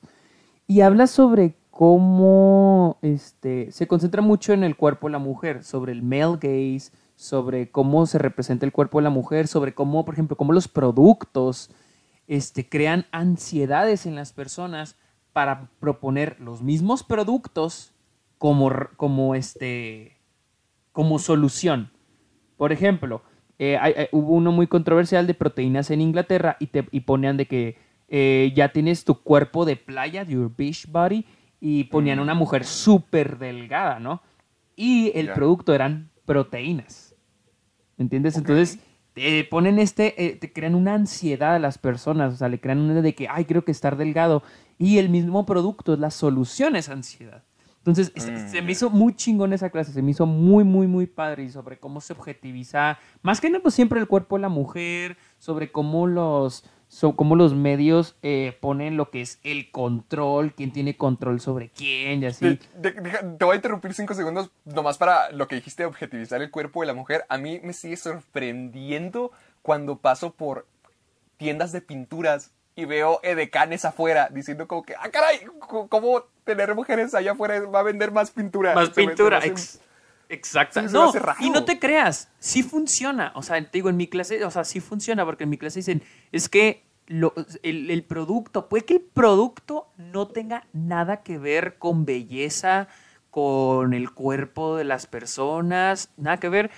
Y habla sobre cómo este, se concentra mucho en el cuerpo de la mujer, sobre el male gaze, sobre cómo se representa el cuerpo de la mujer, sobre cómo, por ejemplo, cómo los productos este, crean ansiedades en las personas para proponer los mismos productos como, como, este, como solución. Por ejemplo, eh, hubo uno muy controversial de proteínas en Inglaterra y, te, y ponían de que eh, ya tienes tu cuerpo de playa, your beach body, y ponían una mujer súper delgada, ¿no? Y el producto eran proteínas. ¿Me entiendes? Entonces, te ponen este, eh, te crean una ansiedad a las personas, o sea, le crean una de que, ay, creo que estar delgado. Y el mismo producto es la solución a esa ansiedad. Entonces, se me mm. hizo muy chingón esa clase, se me hizo muy, muy, muy padre y sobre cómo se objetiviza, más que nada, pues siempre el cuerpo de la mujer, sobre cómo los, son como los medios eh, ponen lo que es el control, quién tiene control sobre quién y así. te voy a interrumpir cinco segundos nomás para lo que dijiste de objetivizar el cuerpo de la mujer. A mí me sigue sorprendiendo cuando paso por tiendas de pinturas y veo edecanes afuera diciendo como que, ah, caray, ¿cómo tener mujeres allá afuera va a vender más pintura? Más pintura, Exacto. no, y no te creas, sí funciona. O sea, te digo, en mi clase, o sea, sí funciona, porque en mi clase dicen, es que el, producto, puede que el producto no tenga nada que ver con belleza, con el cuerpo de las personas, nada que ver,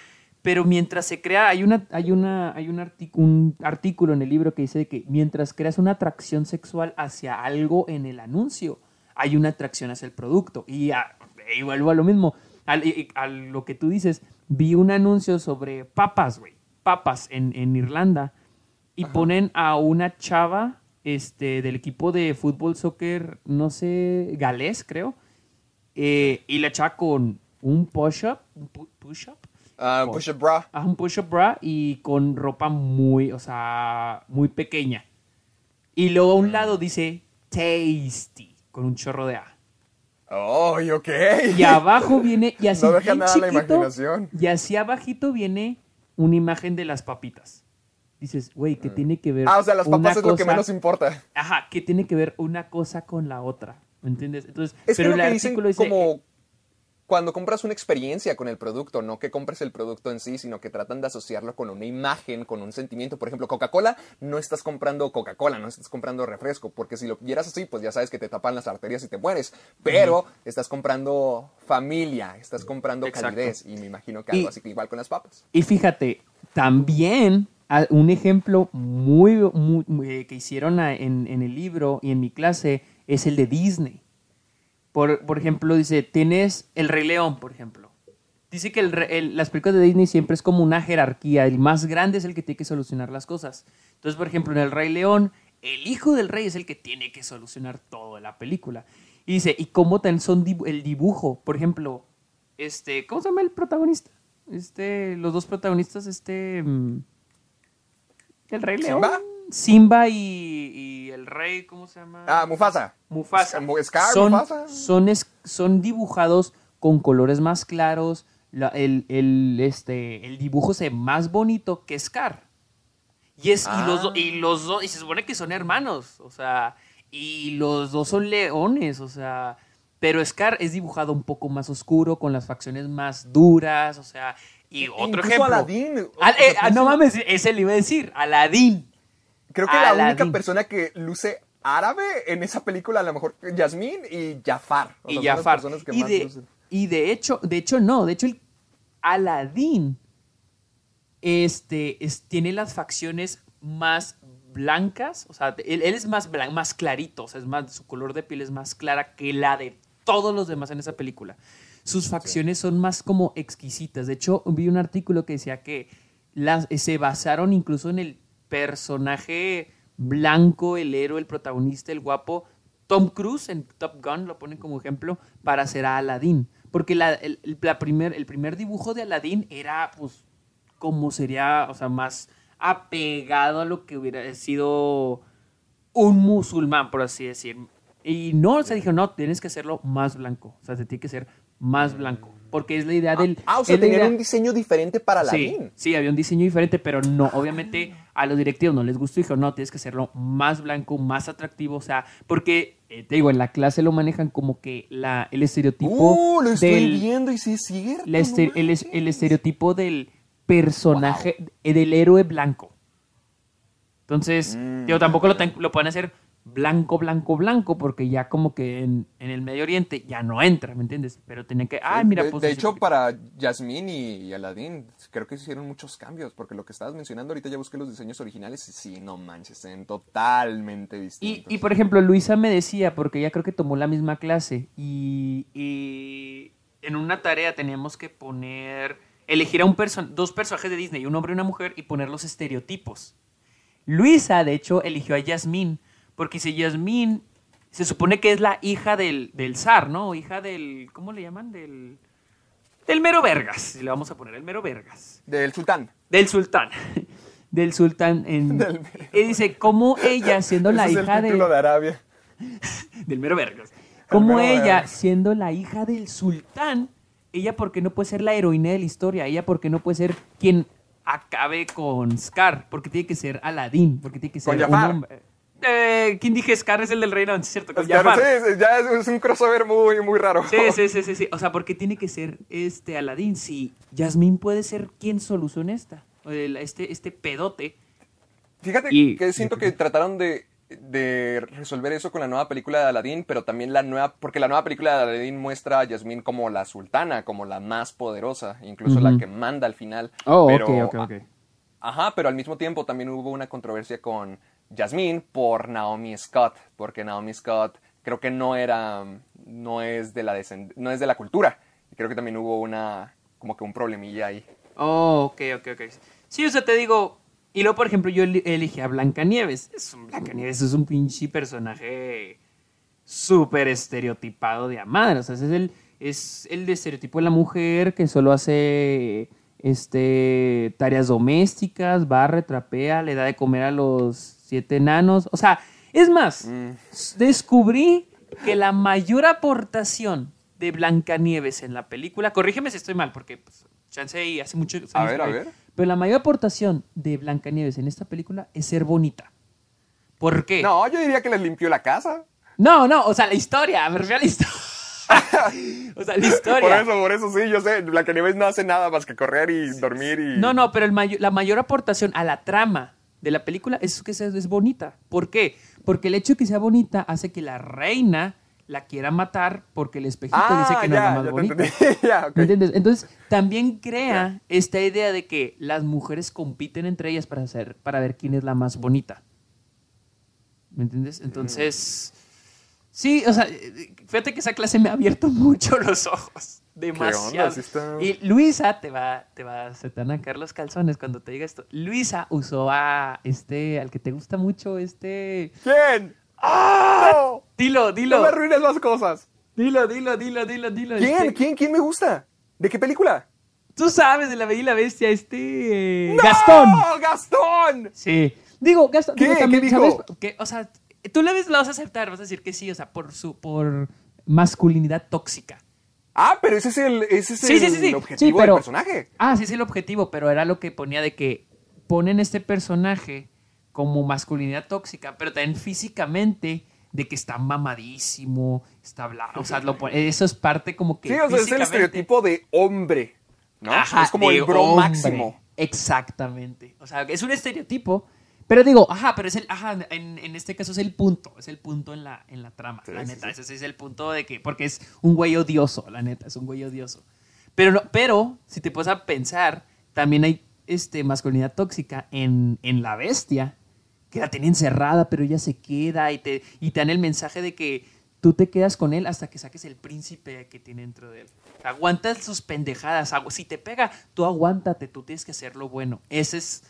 pero mientras se crea, hay, una, hay, una, hay un, un artículo en el libro que dice que mientras creas una atracción sexual hacia algo en el anuncio, hay una atracción hacia el producto. Y igual vuelvo a lo mismo a lo que tú dices, vi un anuncio sobre papas, güey, papas en, Irlanda, y ponen a una chava este, del equipo de fútbol, soccer, no sé, galés, creo, eh, y la chava con un push-up, un push-up. Ah, un push-up bra. un push-up bra y con ropa muy, o sea, muy pequeña. Y luego a un mm. lado dice tasty, con un chorro de A. Oh, ok. Y abajo viene, y así no deja nada la imaginación. Y así abajito viene una imagen de las papitas. Dices, güey, que mm. tiene que ver. Ah, o sea, las papas es lo que menos importa. Ajá, que tiene que ver una cosa con la otra. ¿Me entiendes? Entonces, es pero que lo que dicen como cuando compras una experiencia con el producto, no que compres el producto en sí, sino que tratan de asociarlo con una imagen, con un sentimiento. Por ejemplo, Coca-Cola, no estás comprando Coca-Cola, no estás comprando refresco, porque si lo quieras así, pues ya sabes que te tapan las arterias y te mueres. Pero estás comprando familia, estás comprando calidez, y me imagino que algo así que igual con las papas. Y fíjate, también un ejemplo muy, eh, que hicieron en el libro y en mi clase es el de Disney. Por, ejemplo, dice, tienes El Rey León, por ejemplo. Dice que las películas de Disney siempre es como una jerarquía. El más grande es el que tiene que solucionar las cosas. Entonces, por ejemplo, en El Rey León, el hijo del rey es el que tiene que solucionar toda la película. Y dice, ¿y cómo son el dibujo? Por ejemplo, este, ¿cómo se llama el protagonista? Este, los dos protagonistas, este... Mm, el Rey León. Simba y, el rey, ¿cómo se llama? Ah, Mufasa. Mufasa. son, Son, dibujados con colores más claros. el, este, el dibujo se ve más bonito que Scar. Y, es, y, los, y ah. los dos, y se supone que son hermanos, o sea, y los dos son leones, o sea, pero Scar es dibujado un poco más oscuro, con las facciones más duras, o sea, y otro ejemplo. Aladín. Eh, ah, no mames, ese le iba a decir, Aladín. Creo que la única persona que luce árabe en esa película, a lo mejor Yasmín y Jafar. y Jafar. y, de, y de hecho, de hecho no, de hecho el Aladín este, es- tiene las facciones más blancas, o sea, él, él es más, blan- más clarito, o sea, es más, su color de piel es más clara que la de todos los demás en esa película. Sus facciones son más como exquisitas. De hecho, vi un artículo que decía que las, se basaron incluso en el personaje blanco, el héroe, el protagonista, el guapo, Tom Cruise en Top Gun, lo ponen como ejemplo, para hacer a Aladdin. Porque la- el, la primer, el primer dibujo de Aladdin era, pues, como sería, o sea, más apegado a lo que hubiera sido un musulmán, por así decir. Y no, o sea, dijo, no, tienes que hacerlo más blanco. O sea, se tiene que ser más blanco. Porque es la idea del... Ah, o sea, tenían idea- un diseño diferente para Sí, Aladdin. sí, había un diseño diferente, pero no, obviamente a los directivos no les gustó. Dijo, no, tienes que hacerlo más blanco, más atractivo. O sea, porque, eh, te digo, en la clase lo manejan como que la, el estereotipo Uh, lo estoy del, viendo y sí es cierto. la este- no el, estereotipo del personaje, eh, del héroe blanco. Entonces, Mm, digo, tampoco lo, lo pueden hacer blanco, blanco, blanco, porque ya como que en, en el Medio Oriente ya no entra, ¿me entiendes? Pero tenían que, ay, mira, de, pues... de hecho, para Yasmín y, Aladdin, creo que se hicieron muchos cambios, porque lo que estabas mencionando ahorita ya busqué los diseños originales y sí, no manches, ven totalmente distintos. y, por ejemplo, Luisa me decía, porque ella creo que tomó la misma clase, y, y en una tarea teníamos que poner, elegir a un person dos personajes de Disney, un hombre y una mujer, y poner los estereotipos. Luisa, de hecho, eligió a Yasmín, porque si Yasmín se supone que es la hija del, del zar, ¿no? Hija del, ¿cómo le llaman? Del, del mero vergas, si le vamos a poner el mero vergas. Del sultán. Del sultán. Del sultán. En, Del mero y dice, ¿cómo ella, siendo la Ese hija es el de, título de Arabia. del mero vergas. Como mero ella, vergas. siendo la hija del sultán, ella por qué no puede ser la heroína de la historia, ella por qué no puede ser quien acabe con Scar, porque tiene que ser Aladdin, porque tiene que ser un hombre. Eh, ¿Quién dije Scar es el del reino? Es cierto, con Claro, Jafar. sí, sí, ya es, es un crossover muy, muy raro. Sí, sí, sí, sí, sí. O sea, porque tiene que ser este Aladdin. Si Yasmín puede ser quien solucione esta, este, este pedote. Fíjate Y- que siento que trataron de, de resolver eso con la nueva película de Aladdin, pero también la nueva, porque la nueva película de Aladdin muestra a Yasmín como la sultana, como la más poderosa, incluso la que manda al final. Oh, pero, ok, ok, ok. Ajá, pero al mismo tiempo también hubo una controversia con Jasmine por Naomi Scott, porque Naomi Scott creo que no era, no es de la no es de la cultura. Creo que también hubo una, como que un problemilla ahí. Oh, ok, ok, ok. Sí, o sea, te digo. Y luego, por ejemplo, yo elegí a Blancanieves. Es un Blancanieves, es un pinche personaje súper estereotipado de a madre. O sea, es el, es el de estereotipo de la mujer que solo hace este, tareas domésticas, barre, trapea, le da de comer a los siete enanos. O sea, es más, Mm. descubrí que la mayor aportación de Blancanieves en la película, corrígeme si estoy mal, porque pues, chance y hace mucho A ver, a ver. Pero la mayor aportación de Blancanieves en esta película es ser bonita. ¿Por qué? No, yo diría que les limpió la casa. no, no, o sea, la historia, me refiero a la historia. o sea, la historia. Por eso, por eso sí, yo sé. Blancanieves no hace nada más que correr y dormir y. No, no, pero el mayo- la mayor aportación a la trama de la película es que sea- es bonita. ¿Por qué? Porque el hecho de que sea bonita hace que la reina la quiera matar porque el espejito Ah, dice que no ya, es la más bonita. ya, ok. ¿Me entiendes? Entonces, también crea esta idea de que las mujeres compiten entre ellas para, hacer, para ver quién es la más bonita. ¿Me entiendes? Entonces, sí, o sea, fíjate que esa clase me ha abierto mucho los ojos. Demasiado. Está- Y Luisa te va, te va, a caer los calzones cuando te diga esto. Luisa usó a este, al que te gusta mucho, este. ¿Quién? ¡Ah! Dilo, No dilo. me arruines las cosas. Dilo, dilo, dilo, dilo, dilo. ¿Quién? este- ¿Quién? ¿Quién me gusta? ¿De qué película? Tú sabes de la Bella y la Bestia, este. eh, Gastón. ¡No! ¡Gastón! Sí. Digo, Gastón. ¿Qué? digo, también, ¿Qué dijo? ¿sabes? Que, o sea, tú la ves, la vas a aceptar, vas a decir que sí, o sea, por su, por masculinidad tóxica. Ah, pero ese es el, ese es Sí, el sí, sí, sí. objetivo Sí, pero- del personaje. Ah, sí es el objetivo, pero era lo que ponía de que ponen este personaje como masculinidad tóxica, pero también físicamente de que está mamadísimo, está bla, o sea, lo eso es parte como que Sí, o sea, es el estereotipo de hombre, ¿no? Ajá, es como de el bro hombre. máximo. Exactamente. O sea, es un estereotipo. Pero digo, ajá, pero es el, ajá, en, en este caso es el punto, es el punto en la, en la trama, Sí, la neta, sí. ese es el punto de que, porque es un güey odioso, la neta, es un güey odioso. Pero, no, pero si te pones a pensar, también hay este, masculinidad tóxica en, en La Bestia, que la tiene encerrada, pero ella se queda y te, y te dan el mensaje de que tú te quedas con él hasta que saques el príncipe que tiene dentro de él. Aguantas sus pendejadas. Si te pega, tú aguántate, tú tienes que hacer lo bueno. Ese es,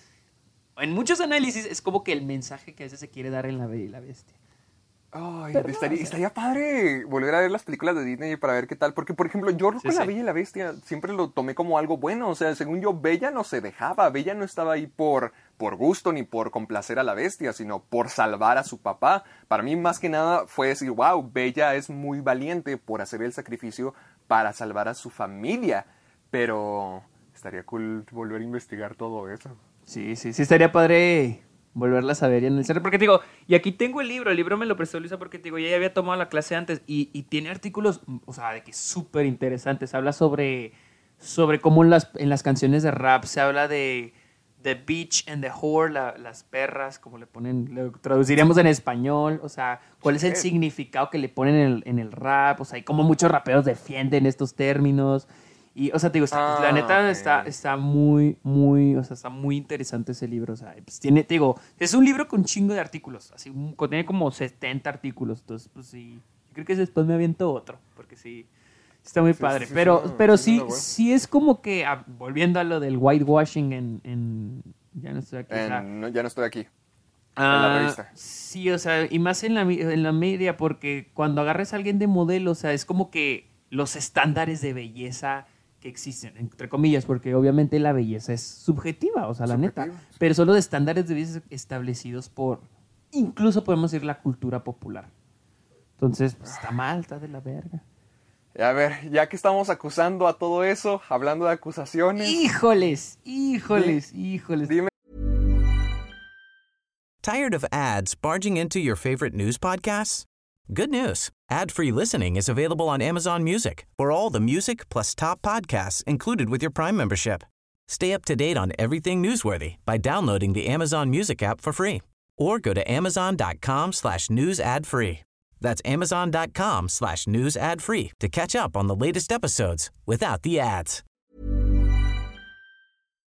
en muchos análisis, es como que el mensaje que a veces se quiere dar en La Bella y la Bestia. Ay, Pero no, estaría, o sea- estaría padre volver a ver las películas de Disney para ver qué tal. Porque, por ejemplo, yo con Sí, La sí. Bella y la Bestia siempre lo tomé como algo bueno. O sea, según yo, Bella no se dejaba. Bella no estaba ahí por, por gusto ni por complacer a la bestia, sino por salvar a su papá. Para mí, más que nada, fue decir, wow, Bella es muy valiente por hacer el sacrificio para salvar a su familia. Pero estaría cool volver a investigar todo eso. Sí, sí, sí, estaría padre volverlas a ver y analizar. Porque te digo, y aquí tengo el libro, el libro me lo prestó Luisa porque te digo, ya había tomado la clase antes y, y tiene artículos, o sea, de que súper interesantes. Habla sobre, sobre cómo en las, en las canciones de rap se habla de The Beach and the Whore, la- las perras, como le ponen, lo traduciríamos en español, o sea, cuál es el significado que le ponen en el, en el rap, o sea, y cómo muchos raperos defienden estos términos. Y, o sea, te digo, está- la Ah, neta está, está muy, muy, o sea, está muy interesante ese libro. O sea, pues tiene, te digo, es un libro con chingo de artículos. Así, un- tiene como 70 artículos. Entonces, pues sí. Yo creo que después me aviento otro. Porque sí, está muy Sí, padre. sí, pero, sí, pero sí, sí, es como que, ah, volviendo a lo del whitewashing en, en ya no estoy aquí. o sea, En- no, ya no estoy aquí. Ah. Sí, o sea, y más en la, en la media, porque cuando agarras a alguien de modelo, o sea, es como que los estándares de belleza que existen, entre comillas, porque obviamente la belleza es subjetiva, o sea, la neta, pero son los estándares de belleza establecidos por, incluso podemos decir, la cultura popular. Entonces, pues, está mal, está de la verga. A ver, ya que estamos acusando a todo eso, hablando de acusaciones, Híjoles, híjoles, híjoles. dime Tired of ads barging into your favorite news podcasts? Good news. Ad-free listening is available on Amazon Music for all the music plus top podcasts included with your Prime membership. Stay up to date on everything newsworthy by downloading the Amazon Music app for free or go to amazon.com slash news ad free. That's amazon.com slash news ad free to catch up on the latest episodes without the ads.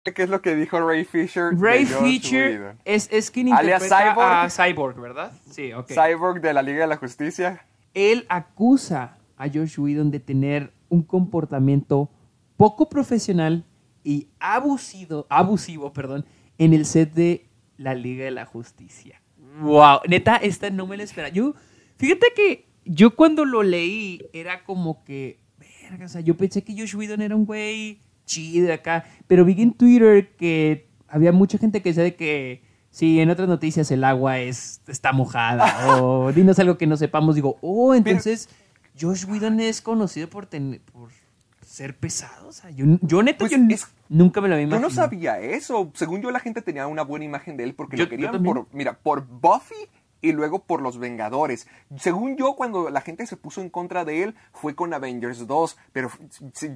qué es lo que dijo Ray Fisher. de Ray Fisher Whedon. es, es quien Alias interpreta Cyborg. a Cyborg, ¿verdad? Sí, ok. Cyborg de la Liga de la Justicia. Él acusa a Josh Whedon de tener un comportamiento poco profesional y abusivo, abusivo perdón, en el set de la Liga de la Justicia. Wow, neta, esta no me la esperaba. Yo, fíjate que yo cuando lo leí era como que, verga, o sea, yo pensé que Josh Whedon era un güey chido acá, pero vi en Twitter que había mucha gente que decía de que sí, en otras noticias el agua es, está mojada o dinos algo que no sepamos. Digo, oh, entonces Josh Whedon es conocido por, tener, por ser pesado. O sea, yo, yo neta, Pues yo es- nunca me lo había Yo imaginado. no sabía eso. Según yo, la gente tenía una buena imagen de él porque Yo- lo yo querían por, mira, por Buffy y luego por los Vengadores. Según yo, cuando la gente se puso en contra de él, fue con Avengers 2. Pero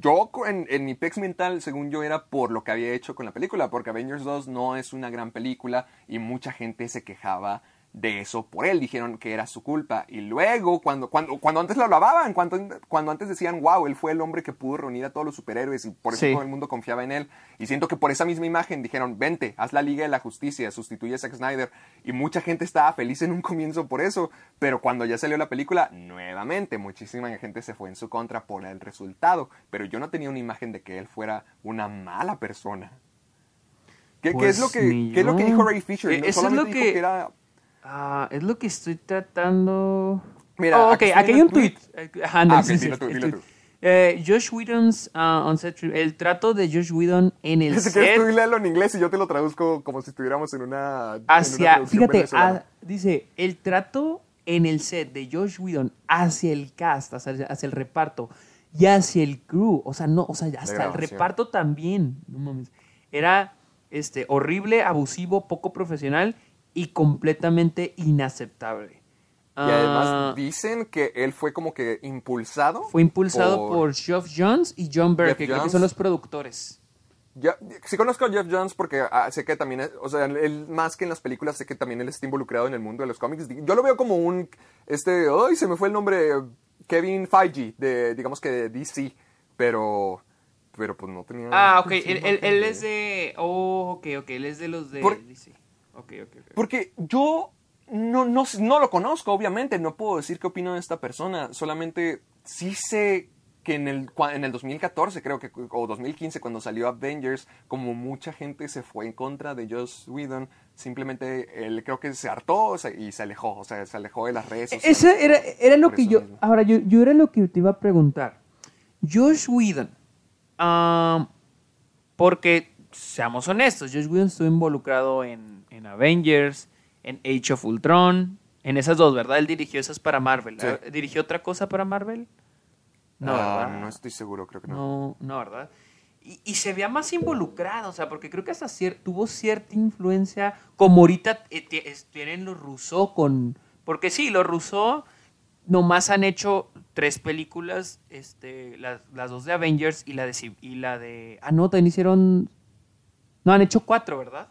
yo, en, en mi pex mental, según yo, era por lo que había hecho con la película. Porque Avengers 2 no es una gran película y mucha gente se quejaba de eso por él. Dijeron que era su culpa. Y luego, cuando, cuando, cuando antes lo alababan, cuando, cuando antes decían, wow, él fue el hombre que pudo reunir a todos los superhéroes y por eso Sí. todo el mundo confiaba en él. Y siento que por esa misma imagen dijeron, vente, haz la Liga de la Justicia, sustituye a Zack Snyder. Y mucha gente estaba feliz en un comienzo por eso. Pero cuando ya salió la película, nuevamente, muchísima gente se fue en su contra por el resultado. Pero yo no tenía una imagen de que él fuera una mala persona. ¿Qué, qué es, Pues lo que, ni qué es lo que dijo Ray Fisher? Eh, No eso es solamente lo dijo que- que era... Ah, es lo que estoy tratando. Mira, Oh, ok, aquí hay un el tweet. Eh, Ajá, Ah, ok, sí, sí, dilo tú, dilo tweet. tú. Eh, Josh Whedon's uh, on set el trato de Josh Whedon en el Si set tú léelo en inglés y yo te lo traduzco como si estuviéramos en una... en una hacia, fíjate, venezolana. ah, dice, el trato en el set de Josh Whedon hacia el cast, hacia, hacia el reparto y hacia el crew, o sea, no, o sea, hasta el reparto también, no mames, era este, horrible, abusivo, poco profesional y completamente inaceptable. Y además Ah, dicen que él fue como que impulsado. fue impulsado por, Geoff Jones y John Burke, que creo que son los productores. Ya, sí conozco a Jeff Jones porque ah, sé que también, es- o sea, él más que en las películas, sé que también él está involucrado en el mundo de los cómics. Yo lo veo como un, este, ay, se me fue el nombre, Kevin Feige, de, digamos que de DC, pero pero pues no tenía... Ah, ok, él, él- él es de... Oh, ok, ok, él es de los de... Por- DC. Porque yo no, no, no lo conozco, obviamente, no puedo decir qué opino de esta persona, solamente sí sé que en el, en el 2014, creo que, o 2015, cuando salió Avengers, como mucha gente se fue en contra de Joss Whedon, simplemente él creo que se hartó o sea, y se alejó, o sea, se alejó de las redes sociales. Ese era, era lo que eso yo... mismo. Ahora, yo, yo era lo que te iba a preguntar. Josh Whedon. ah, porque, seamos honestos, Josh Whedon estuvo involucrado en, en Avengers, en Age of Ultron, en esas dos, ¿verdad? Él dirigió esas para Marvel. Sí. Ah, ¿Dirigió otra cosa para Marvel? No, Ah, no estoy seguro, creo que no. No, no, ¿verdad? Y, y se veía más involucrado, o sea, porque creo que hasta cier- tuvo cierta influencia, como ahorita eh, tienen los Rousseau con... Porque sí, los Rousseau nomás han hecho tres películas, este, las, las dos de Avengers y la de... Y la de ah, no, también hicieron... No, han hecho cuatro, ¿verdad?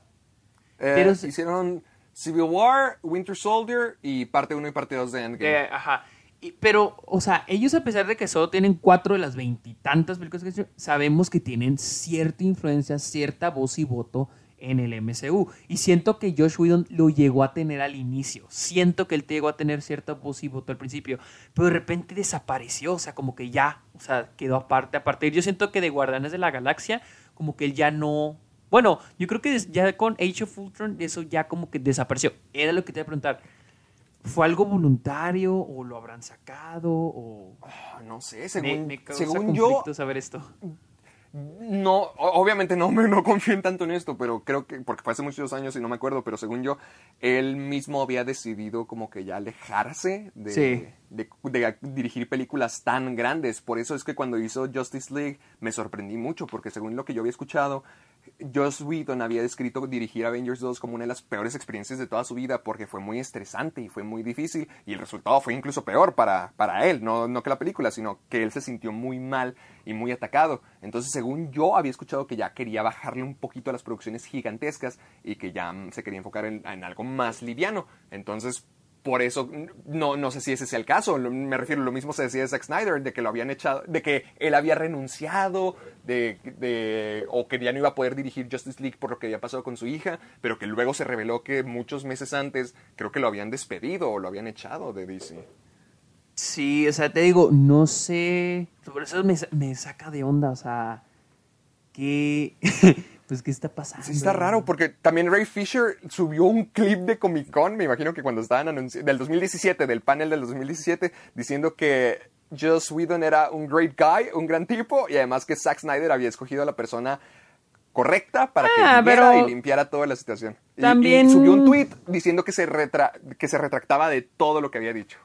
Eh, pero hicieron Civil War, Winter Soldier y parte 1 y parte 2 de Endgame. Eh, ajá. Y- pero, o sea, ellos a pesar de que solo tienen cuatro de las veintitantas películas que hecho, sabemos que tienen cierta influencia, cierta voz y voto en el MCU. Y siento que Josh Whedon lo llegó a tener al inicio. Siento que él llegó a tener cierta voz y voto al principio. Pero de repente desapareció, o sea, como que ya, o sea, quedó aparte, aparte. Yo siento que de Guardianes de la Galaxia, como que él ya no... Bueno, yo creo que ya con Age of Ultron eso ya como que desapareció. Era lo que te iba a preguntar. ¿Fue algo voluntario o lo habrán sacado? O... Ah, no sé, Me, según, me causa según yo, saber esto. no, obviamente no me no confío en tanto en esto, pero creo que, porque fue hace muchos años y no me acuerdo, pero según yo, él mismo había decidido como que ya alejarse de, Sí. de, de dirigir películas tan grandes. Por eso es que cuando hizo Justice League me sorprendí mucho, porque según lo que yo había escuchado, Joss Whedon había descrito dirigir Avengers 2 como una de las peores experiencias de toda su vida porque fue muy estresante y fue muy difícil y el resultado fue incluso peor para, para él, no, no que la película, sino que él se sintió muy mal y muy atacado. Entonces, según yo había escuchado que ya quería bajarle un poquito a las producciones gigantescas y que ya mm, se quería enfocar en, en algo más liviano. Entonces, por eso, no, no sé si ese sea el caso. Me refiero, lo mismo se decía de Zack Snyder, de que lo habían echado, de que él había renunciado, de, de- o que ya no iba a poder dirigir Justice League por lo que había pasado con su hija, pero que luego se reveló que muchos meses antes creo que lo habían despedido o lo habían echado de DC. Sí, o sea, te digo, no sé. Por eso me, me saca de onda, o sea. ¿Qué. pues, ¿qué está pasando? Sí, está raro, porque también Ray Fisher subió un clip de Comic Con, me imagino que cuando estaban anunciando, del 2017, del panel del 2017, diciendo que Joss Whedon era un great guy, un gran tipo, y además que Zack Snyder había escogido a la persona correcta para que Ah, viviera pero y limpiara toda la situación. Y- también- Y, subió un tweet diciendo que se, retra- que se retractaba de todo lo que había dicho.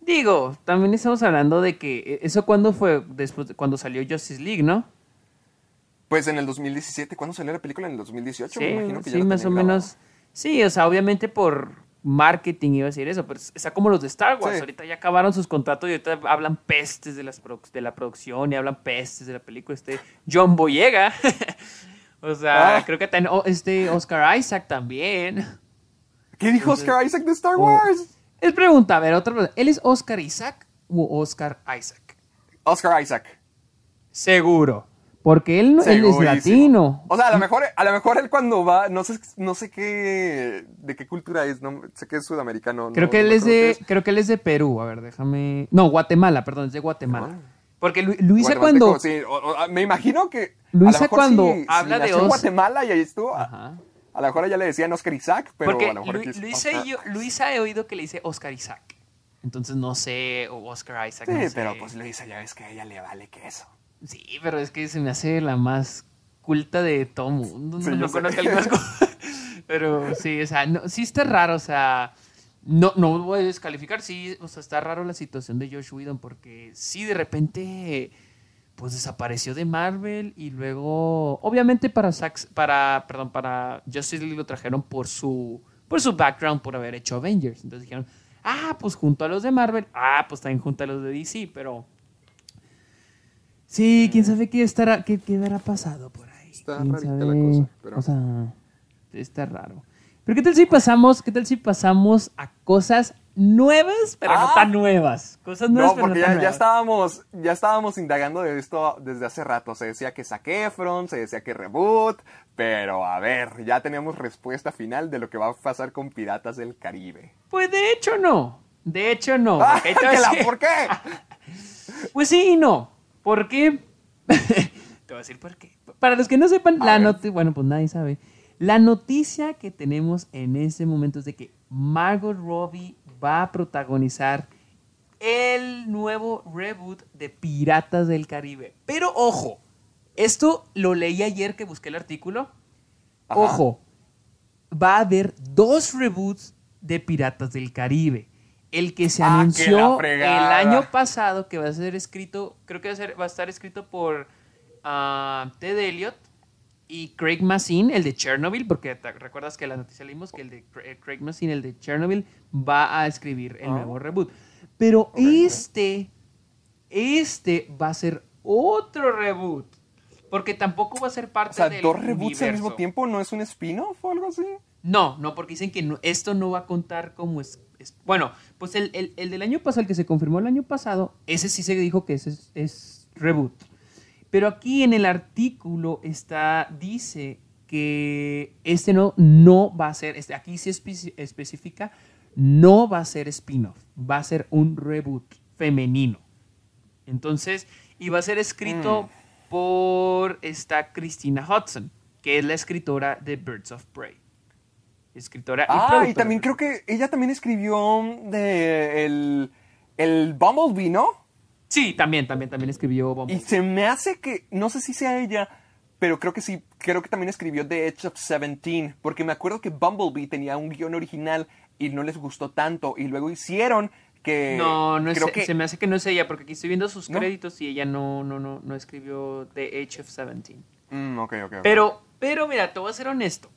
Digo, también estamos hablando de que. eh, ¿Eso cuándo fue? Después, de- cuando salió Justice League, ¿no? Pues en el 2017, ¿cuándo salió la película? En el 2018, me Sí, imagino que ya sí, más o menos. Sí, o sea, obviamente por marketing iba a decir eso, pero está como los de Star Wars. Sí. Ahorita ya acabaron sus contratos y ahorita hablan pestes de, las de la producción y hablan pestes de la película. Este John Boyega. o sea, Ah. creo que también, oh, este Oscar Isaac también. ¿Qué dijo Oscar Isaac de Star Wars? Es pregunta, a ver, otra pregunta. ¿Él es Oscar Isaac o Oscar Isaac? Oscar Isaac. Seguro. Porque él, no- él es latino. O sea, a lo mejor, a lo mejor él cuando va, no sé, no sé qué, de qué cultura es, no, sé que es sudamericano. Creo no- que él es de, creo que él es de Perú. A ver, déjame. No, Guatemala, perdón, es de Guatemala. Ah. Porque Lu- Luisa cuando, sí, o- o- me imagino que. Luisa a lo mejor cuando habla de nació en Guatemala y ahí estuvo. a- Ajá. A lo mejor ya le decían Oscar Isaac, pero Porque a lo mejor Lu- Luisa, y yo, Luisa he oído que le dice Oscar Isaac. Entonces no sé, o Oscar Isaac. Sí, no sé. pero pues Luisa ya ves que a ella le vale queso. Sí, pero es que se me hace la más culta de todo mundo. No conozco alguien más Pero sí, o sea, no, sí está raro, o sea. No, no voy a descalificar, sí, o sea, está raro la situación de Josh Whedon porque sí, de repente, pues desapareció de Marvel y luego, obviamente para Zack- para, perdón, para Justice League lo trajeron por su, por su background, por haber hecho Avengers. Entonces dijeron, ah, pues junto a los de Marvel, ah, pues también junto a los de DC, pero Sí, quién sabe qué estará, qué, habrá pasado por ahí. Está ¿Quién rarita sabe? la cosa, pero- O sea, está raro. Pero qué tal si pasamos, qué tal si pasamos a cosas nuevas, pero no Ah. tan nuevas. Cosas nuevas, No, pero porque no ya, tan ya estábamos, ya estábamos indagando de esto desde hace rato. Se decía que Zac Efron, se decía que reboot, pero a ver, ya teníamos respuesta final de lo que va a pasar con Piratas del Caribe. Pues de hecho no. De hecho no. Ah, decir- ¿Por qué? Pues sí y no. ¿Por qué? Te voy a decir por qué. Para los que no sepan, A la noticia, bueno, pues nadie sabe. La noticia que tenemos en ese momento es de que Margot Robbie va a protagonizar el nuevo reboot de Piratas del Caribe. Pero ojo, esto lo leí ayer que busqué el artículo. Ajá. Ojo, va a haber dos reboots de Piratas del Caribe. El que se Ah, que anunció el año pasado, que va a ser escrito, creo que va a, ser- va a estar escrito por ah, Ted Elliott y Craig Mazin, el de Chernobyl, porque te recuerdas que la noticia leímos que el de eh, Craig Mazin, el de Chernobyl, va a escribir el Ah. nuevo reboot. Pero este, este va a ser otro reboot. Porque tampoco va a ser parte O sea, del dos reboots al mismo tiempo, ¿no es un spin-off o algo así? No, no, porque dicen que no- esto no va a contar como es. es- bueno, pues el, el- el del año pasado, el que se confirmó el año pasado, ese sí se dijo que ese es, es reboot. Pero aquí en el artículo está, dice que este no, no va a ser, este, aquí sí espe- especifica, no va a ser spin-off, va a ser un reboot femenino. Entonces, y va a ser escrito Mm. por esta Christina Hudson, que es la escritora de Birds of Prey. Escritora y Ah, y también creo que ella también escribió de el, el Bumblebee, ¿no? Sí, también, también, también escribió Y Bumblebee. se me hace que, no sé si sea ella, pero creo que sí, creo que también escribió The Edge of Seventeen, porque me acuerdo que Bumblebee tenía un guion original y no les gustó tanto, y luego hicieron que... No, no es, creo que, se me hace que no es ella, porque aquí estoy viendo sus ¿No? créditos y ella no, no, no, no escribió The Age of 17. Mm, ok, ok, ok. Pero, pero mira, te voy a ser honesto.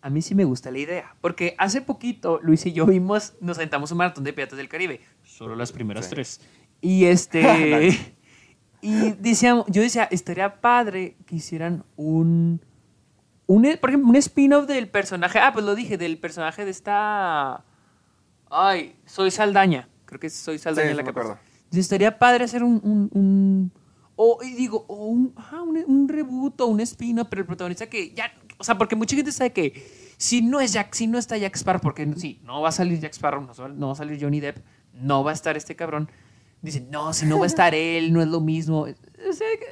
A mí sí me gusta la idea. Porque hace poquito Luis y yo vimos, nos sentamos un maratón de Piratas del Caribe. Solo las primeras Sí. tres. Y este. y decíamos, yo decía, estaría padre que hicieran un. un por ejemplo, un spin-off del personaje. Ah, pues lo dije, del personaje de esta. Ay, soy Saldaña. Creo que soy Saldaña Sí, la que acuerdo. Entonces, estaría padre hacer un. un, un- o, y digo, o un, ajá, un, un reboot o un spin-off, pero el protagonista que ya. O sea, porque mucha gente sabe que si no es Jack, si no está Jack Sparrow, porque sí, no va a salir Jack Sparrow, no, va- a salir Johnny Depp, no va a estar este cabrón. Dicen, no, si no va a estar él, no es lo mismo. O sea, que,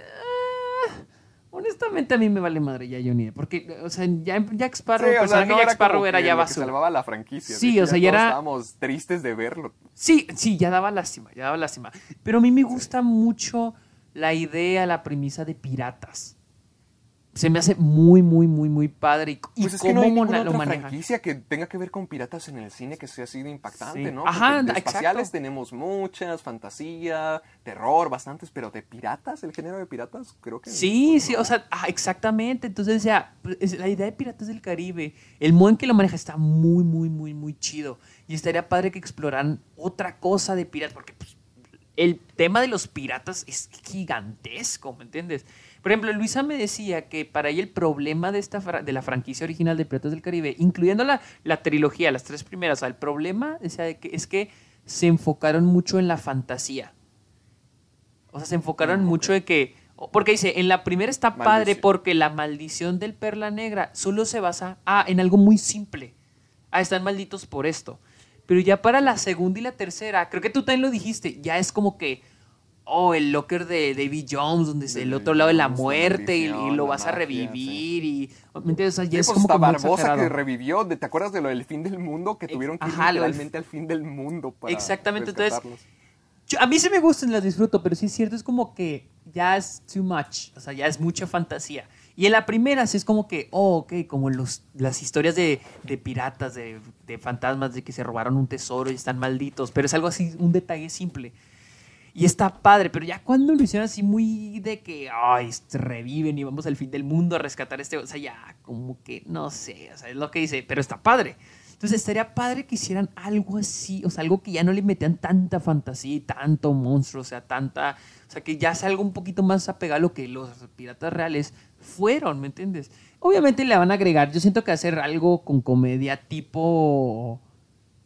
ah, honestamente a mí me vale madre ya Johnny Depp, porque, o sea, ya Jack Sparrow, Sí, el o sea, personaje no Jack Sparrow era ya basura. salvaba la franquicia. Sí, o sea, ya era- Estábamos tristes de verlo. Sí, sí, ya daba lástima, ya daba lástima. Pero a mí me gusta mucho la idea, la premisa de piratas. Se me hace muy, muy, muy, muy padre. Y, y Pues es que no hay ninguna otra franquicia que tenga que ver con piratas en el cine que sea así de impactante, Sí. ¿no? Ajá, de exacto. espaciales tenemos muchas, fantasía, terror, bastantes, pero de piratas, el género de piratas, creo que Sí, pues, sí, o sea, ah, exactamente. Entonces, es- la idea de Piratas del Caribe, el modo en que lo maneja está muy, muy, muy, muy chido. Y estaría padre que exploraran otra cosa de piratas, porque pues, el tema de los piratas es gigantesco, ¿me entiendes? Por ejemplo, Luisa me decía que para ella el problema de, esta de la franquicia original de Piratas del Caribe, incluyendo la, la trilogía, las tres primeras, o sea, el problema decía, de que, es que se enfocaron mucho en la fantasía. O sea, se enfocaron Mm, mucho de que. Porque dice, en la primera está padre porque la maldición del perla negra solo se basa ah, en algo muy simple. Ah, están malditos por esto. Pero ya para la segunda y la tercera, creo que tú también lo dijiste, ya es como que, oh, el locker de David Jones, donde es el otro lado de la muerte y, lo vas a revivir y... ¿Me entiendes? O sea, ya Sí, es pues como muy Barbosa que revivió, ¿te acuerdas de lo del fin del mundo? Que tuvieron que ir ajá, literalmente al fin del mundo para Exactamente, entonces. Yo- a mí sí me gustan, las disfruto, pero sí es cierto, es como que ya es too much, o sea, ya es mucha fantasía. Y en la primera sí es como que, oh, ok, como los, las historias de, de piratas, de, de fantasmas, de que se robaron un tesoro y están malditos, pero es algo así, un detalle simple. Y está padre, pero ya cuando lo hicieron así muy de que, ay, reviven y vamos al fin del mundo a rescatar este, o sea, ya como que, no sé, o sea, es lo que dice, pero está padre. Entonces estaría padre que hicieran algo así, o sea, algo que ya no le metían tanta fantasía y tanto monstruo, o sea, tanta, o sea, que ya sea algo un poquito más apegado a lo que los piratas reales fueron, ¿me entiendes? Obviamente le van a agregar, yo siento que hacer algo con comedia tipo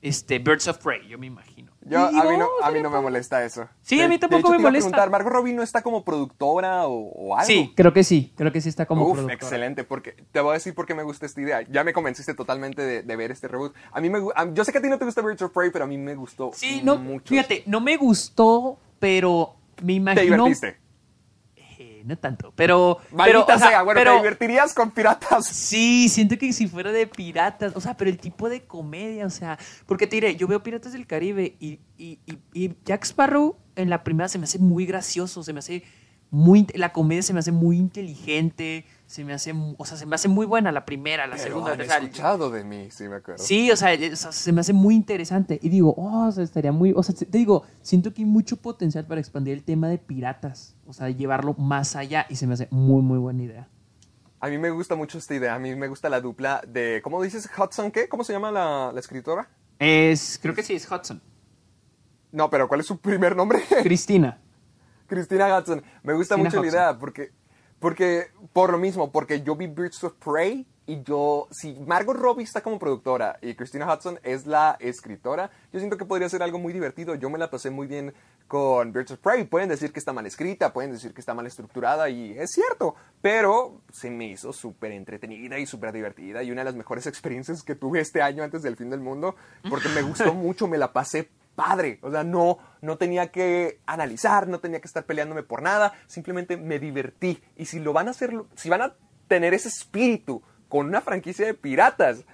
este, Birds of Prey, yo me imagino. Yo, a mí no, a mí no me molesta eso. Sí, De- a mí de tampoco hecho, me te iba a molesta. preguntar, ¿Margot Robbie no está como productora o, o algo? Sí, creo que sí, creo que sí está como Uf, productora. excelente, porque te voy a decir por qué me gusta esta idea. Ya me convenciste totalmente de, de ver este reboot. A mí me a- yo sé que a ti no te gusta Birds of Prey, pero a mí me gustó Sí, no, mucho. fíjate, no me gustó, pero me Te imagino... divertiste. No tanto, pero... Maldita pero, o sea, sea, bueno, pero- te divertirías con piratas. Sí, siento que si fuera de piratas, o sea, pero el tipo de comedia, o sea, porque te diré, yo veo Piratas del Caribe y, y, y- y Jack Sparrow en la primera se me hace muy gracioso, se me hace muy, la comedia se me hace muy inteligente, se me hace, o sea, se me hace muy buena la primera, la Pero segunda, han o sea, escuchado de mí, sí me acuerdo. Sí, o sea, es- o sea, se me hace muy interesante. Y digo, oh, o sea, estaría muy. O sea, te digo, siento que hay mucho potencial para expandir el tema de piratas. O sea, llevarlo más allá. Y se me hace muy, muy buena idea. A mí me gusta mucho esta idea. A mí me gusta la dupla de. ¿Cómo dices? ¿Hudson qué? ¿Cómo se llama la, la escritora? Es, creo que sí, es Hudson. No, pero ¿cuál es su primer nombre? Cristina. Christina Hudson. Me gusta Christina mucho la idea porque, porque, por lo mismo, porque yo vi Birds of Prey y yo, si Margot Robbie está como productora y Christina Hudson es la escritora, yo siento que podría ser algo muy divertido. Yo me la pasé muy bien con Birds of Prey. Pueden decir que está mal escrita, pueden decir que está mal estructurada y es cierto, pero se me hizo súper entretenida y súper divertida y una de las mejores experiencias que tuve este año antes del fin del mundo porque me gustó mucho, me la pasé padre. O sea, no, no tenía que analizar, no tenía que estar peleándome por nada, simplemente me divertí. Y si lo van a hacer, si van a tener ese espíritu con una franquicia de piratas,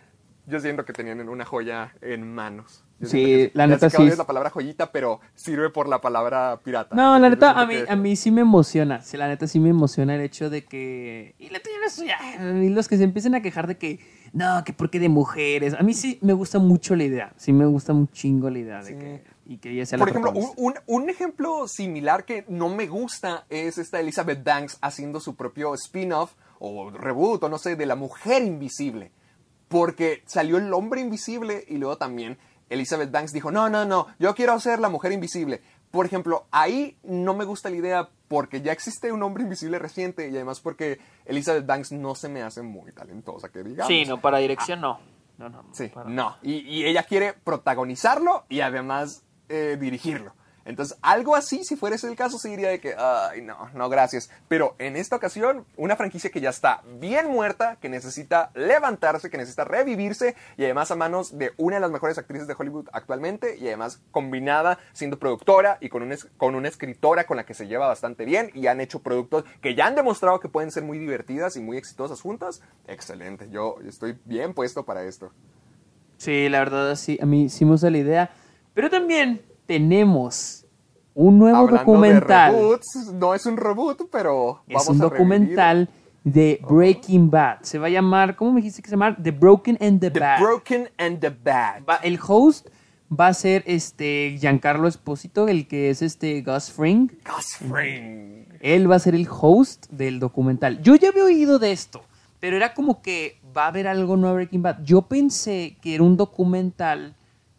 yo siento que tenían una joya en manos. Yo Sí, la ya neta sí. es la palabra joyita, pero sirve por la palabra pirata. No, la neta, a mí, a mí sí me emociona. Sí, la neta sí me emociona el hecho de que. Y la no es suya. Y los que se empiecen a quejar de que. No, que porque de mujeres. A mí sí me gusta mucho la idea. Sí me gusta un chingo la idea de que. Y que ella sea Por la ejemplo, un, un- un ejemplo similar que no me gusta es esta Elizabeth Banks haciendo su propio spin-off o reboot o no sé, de la mujer invisible. Porque salió el hombre invisible y luego también Elizabeth Banks dijo, no, no, no, yo quiero ser la mujer invisible. Por ejemplo, ahí no me gusta la idea porque ya existe un hombre invisible reciente y además porque Elizabeth Banks no se me hace muy talentosa, que digamos. Sí, no, para dirección no. No, no, no. Sí, para- no. Y, y ella quiere protagonizarlo y además eh, dirigirlo. Entonces, algo así, si fuera ese el caso, se diría de que, ay, no, no, gracias. Pero en esta ocasión, una franquicia que ya está bien muerta, que necesita levantarse, que necesita revivirse, y además a manos de una de las mejores actrices de Hollywood actualmente, y además combinada siendo productora y con, un con una escritora con la que se lleva bastante bien, y han hecho productos que ya han demostrado que pueden ser muy divertidas y muy exitosas juntas. Excelente, yo estoy bien puesto para esto. Sí, la verdad, sí, a mí sí me gusta la idea. Pero también tenemos un nuevo Hablando documental. de reboots, no es un reboot, pero es vamos un a revivir documental de Breaking Bad. Se va a llamar, ¿cómo me dijiste que se llama? The Broken and the, The Bad. Broken and the Bad. Va- el host va a ser este Giancarlo Esposito, el que es este Gus Fring. Gus Fring. Él va a ser el host del documental. Yo ya había oído de esto, pero era como que va a haber algo nuevo a Breaking Bad. Yo pensé que era un documental.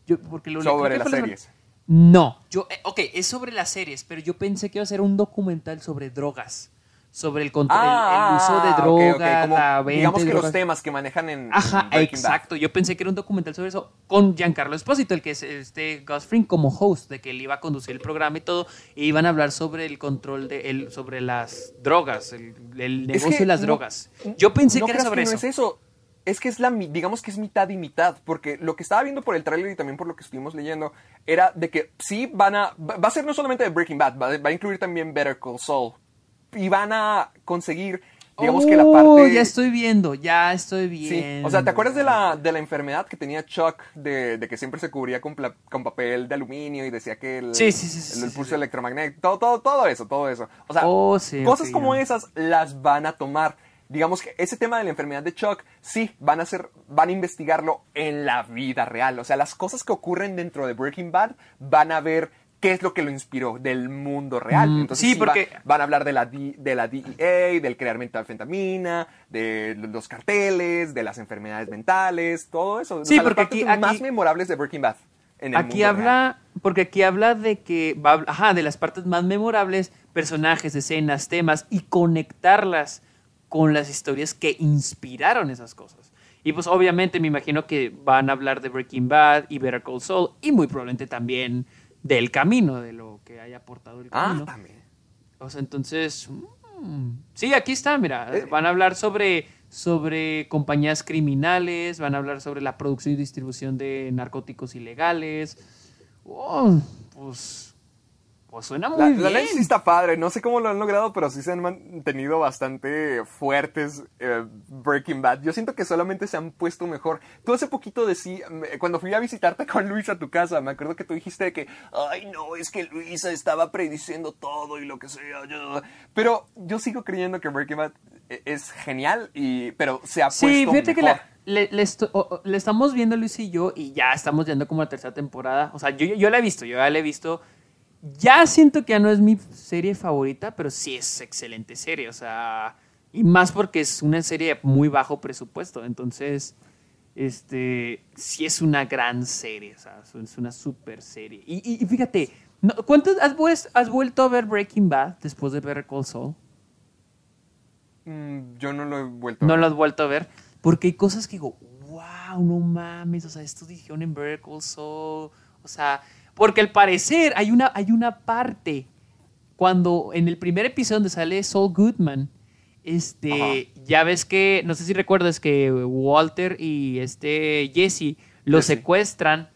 Yo, porque lo Sobre las series. No, yo, eh, ok, es sobre las series, pero yo pensé que iba a ser un documental sobre drogas. Sobre el, control, el- el, uso de Ah, drogas, como, la venta Digamos que los temas que manejan en, Ajá, en exacto. Yo pensé que era un documental sobre eso con Giancarlo Espósito, el que es este Gus como host, de que él iba a conducir el programa y todo, e iban a hablar sobre el control de él, sobre las drogas, el, el Es negocio que de las no- drogas. Yo pensé no que era sobre no eso. es eso. Es que es la, digamos que es mitad y mitad, porque lo que estaba viendo por el tráiler y también por lo que estuvimos leyendo era de que sí van a, va a ser no solamente de Breaking Bad, va, va a incluir también Better Call Saul y van a conseguir, digamos que la parte, ya estoy viendo, ya estoy sí, viendo. o sea, ¿te acuerdas de la, de la enfermedad que tenía Chuck de, de que siempre se cubría con, pla- con papel de aluminio y decía que el, Sí, sí, el, el pulso electromagnético, todo, todo, todo eso, todo eso, o sea, Oh, cosas como esas las van a tomar. Digamos que ese tema de la enfermedad de Chuck, sí, van a hacer, van a investigarlo en la vida real. O sea, las cosas que ocurren dentro de Breaking Bad van a ver qué es lo que lo inspiró del mundo real. Mm, Entonces, sí, va- porque- van a hablar de la, D- de la DEA, del crear metanfetamina, de los carteles, de las enfermedades mentales, todo eso. O Sí, sea, las porque aquí- más memorables de Breaking Bad. En el Aquí mundo habla, porque aquí habla de que, va, ajá, de las partes más memorables, personajes, escenas, temas, y conectarlas con las historias que inspiraron esas cosas. Y pues obviamente me imagino que van a hablar de Breaking Bad y Better Call Saul y muy probablemente también del camino, de lo que haya aportado el Ah, camino. también. O sea, entonces, mm, sí, aquí está, mira, Eh. van a hablar sobre, sobre compañías criminales, van a hablar sobre la producción y distribución de narcóticos ilegales. Oh, pues, pues suena muy La, bien. la ley sí está padre, no sé cómo lo han logrado, pero sí se han mantenido bastante fuertes eh, Breaking Bad. Yo siento que solamente se han puesto mejor. Tú hace poquito decías, cuando fui a visitarte con Luis a tu casa, me acuerdo que tú dijiste que, ay no, es que Luisa estaba prediciendo todo y lo que sea. yo-". Pero yo sigo creyendo que Breaking Bad eh, es genial, y, pero se ha Sí, puesto fíjate que la- le, estamos viendo Luis y yo y ya estamos viendo como la tercera temporada. O sea, yo la he visto, yo ya la he visto. Ya siento que ya no es mi serie favorita, pero sí es excelente serie. O sea, y más porque es una serie de muy bajo presupuesto. Entonces, este, sí es una gran serie. O sea, es una super serie. Y, y- y fíjate, no- ¿cuántos has, has vuelto a ver Breaking Bad después de Better Call Saul? Mm, yo no lo he vuelto a No ver. lo has vuelto a ver. Porque hay cosas que digo, wow, no mames. O sea, esto dijeron en Better Saul. O sea, porque al parecer hay una, hay una parte cuando en el primer episodio donde sale Saul Goodman. Este, ya ves que, no sé si recuerdas que Walter y este Jesse lo Jesse. secuestran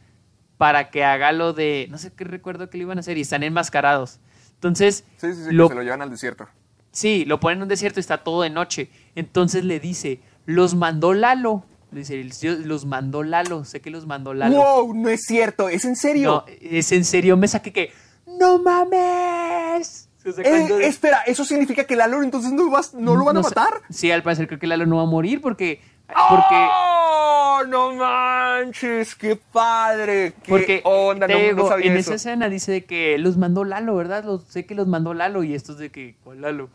para que haga lo de, no sé qué recuerdo que le iban a hacer y están enmascarados. Entonces, Sí, sí, sí, lo- que se lo llevan al desierto. Sí, lo ponen en un desierto y está todo de noche. Entonces le dice, los mandó Lalo. Le dice, "El- yo- los mandó Lalo, sé que los mandó Lalo. ¡Wow! No es cierto, ¿es en serio? No, es en serio, me saqué que, ¡no mames! O sea, Eh, cuando- espera, ¿eso significa que Lalo entonces no, vas- no lo van a sé- matar? Sí, al parecer creo que Lalo no va a morir porque... porque ¡Oh! ¡No manches! ¡Qué padre! ¡Qué porque onda! No, no digo, sabía en eso. esa escena dice de que los mandó Lalo, ¿verdad? Los, sé que los mandó Lalo y esto es de que, ¿cuál Lalo?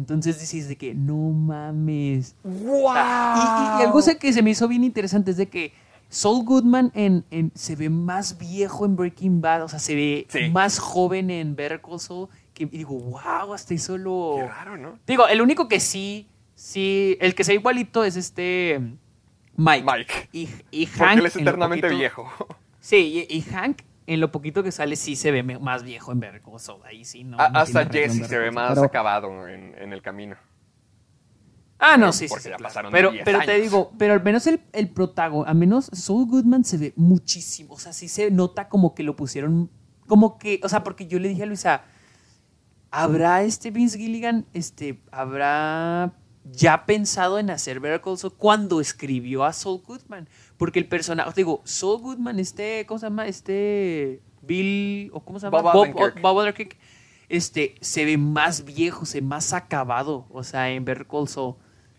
Entonces dices de que, no mames. ¡Wow! Y, y- y algo sé que se me hizo bien interesante es de que Saul Goodman en, en- se ve más viejo en Breaking Bad, o sea, se ve Sí. más joven en Better Call Saul, que, y digo, wow, hasta eso lo... Qué raro, ¿no? Digo, el único que sí, sí, el que se ve igualito es este Mike. Mike. Y, y Porque Hank... él es eternamente poquito- viejo. Sí, y, y Hank en lo poquito que sale sí se ve más viejo en Saul, ahí sí, no. A- no hasta Jesse se ve más pero- acabado en, en el camino. Ah, no, Pero sí, sí, porque sí, ya claro. pasaron Pero, 10 pero te digo, pero al menos el, el protagonista, al menos Saul Goodman se ve muchísimo. O sea, sí se nota como que lo pusieron, como que, o sea, porque yo le dije a Luisa, ¿habrá este Vince Gilligan, este, habrá ya pensado en hacer Better Call Saul cuando escribió a Saul Goodman? Porque el personaje, digo, Saul Goodman, este, ¿cómo se llama? Este, Bill, o ¿cómo se llama? Bob Odenkirk. Bob Odenkirk, este, se ve más viejo, se ve más acabado, o sea, en Better Call Saul.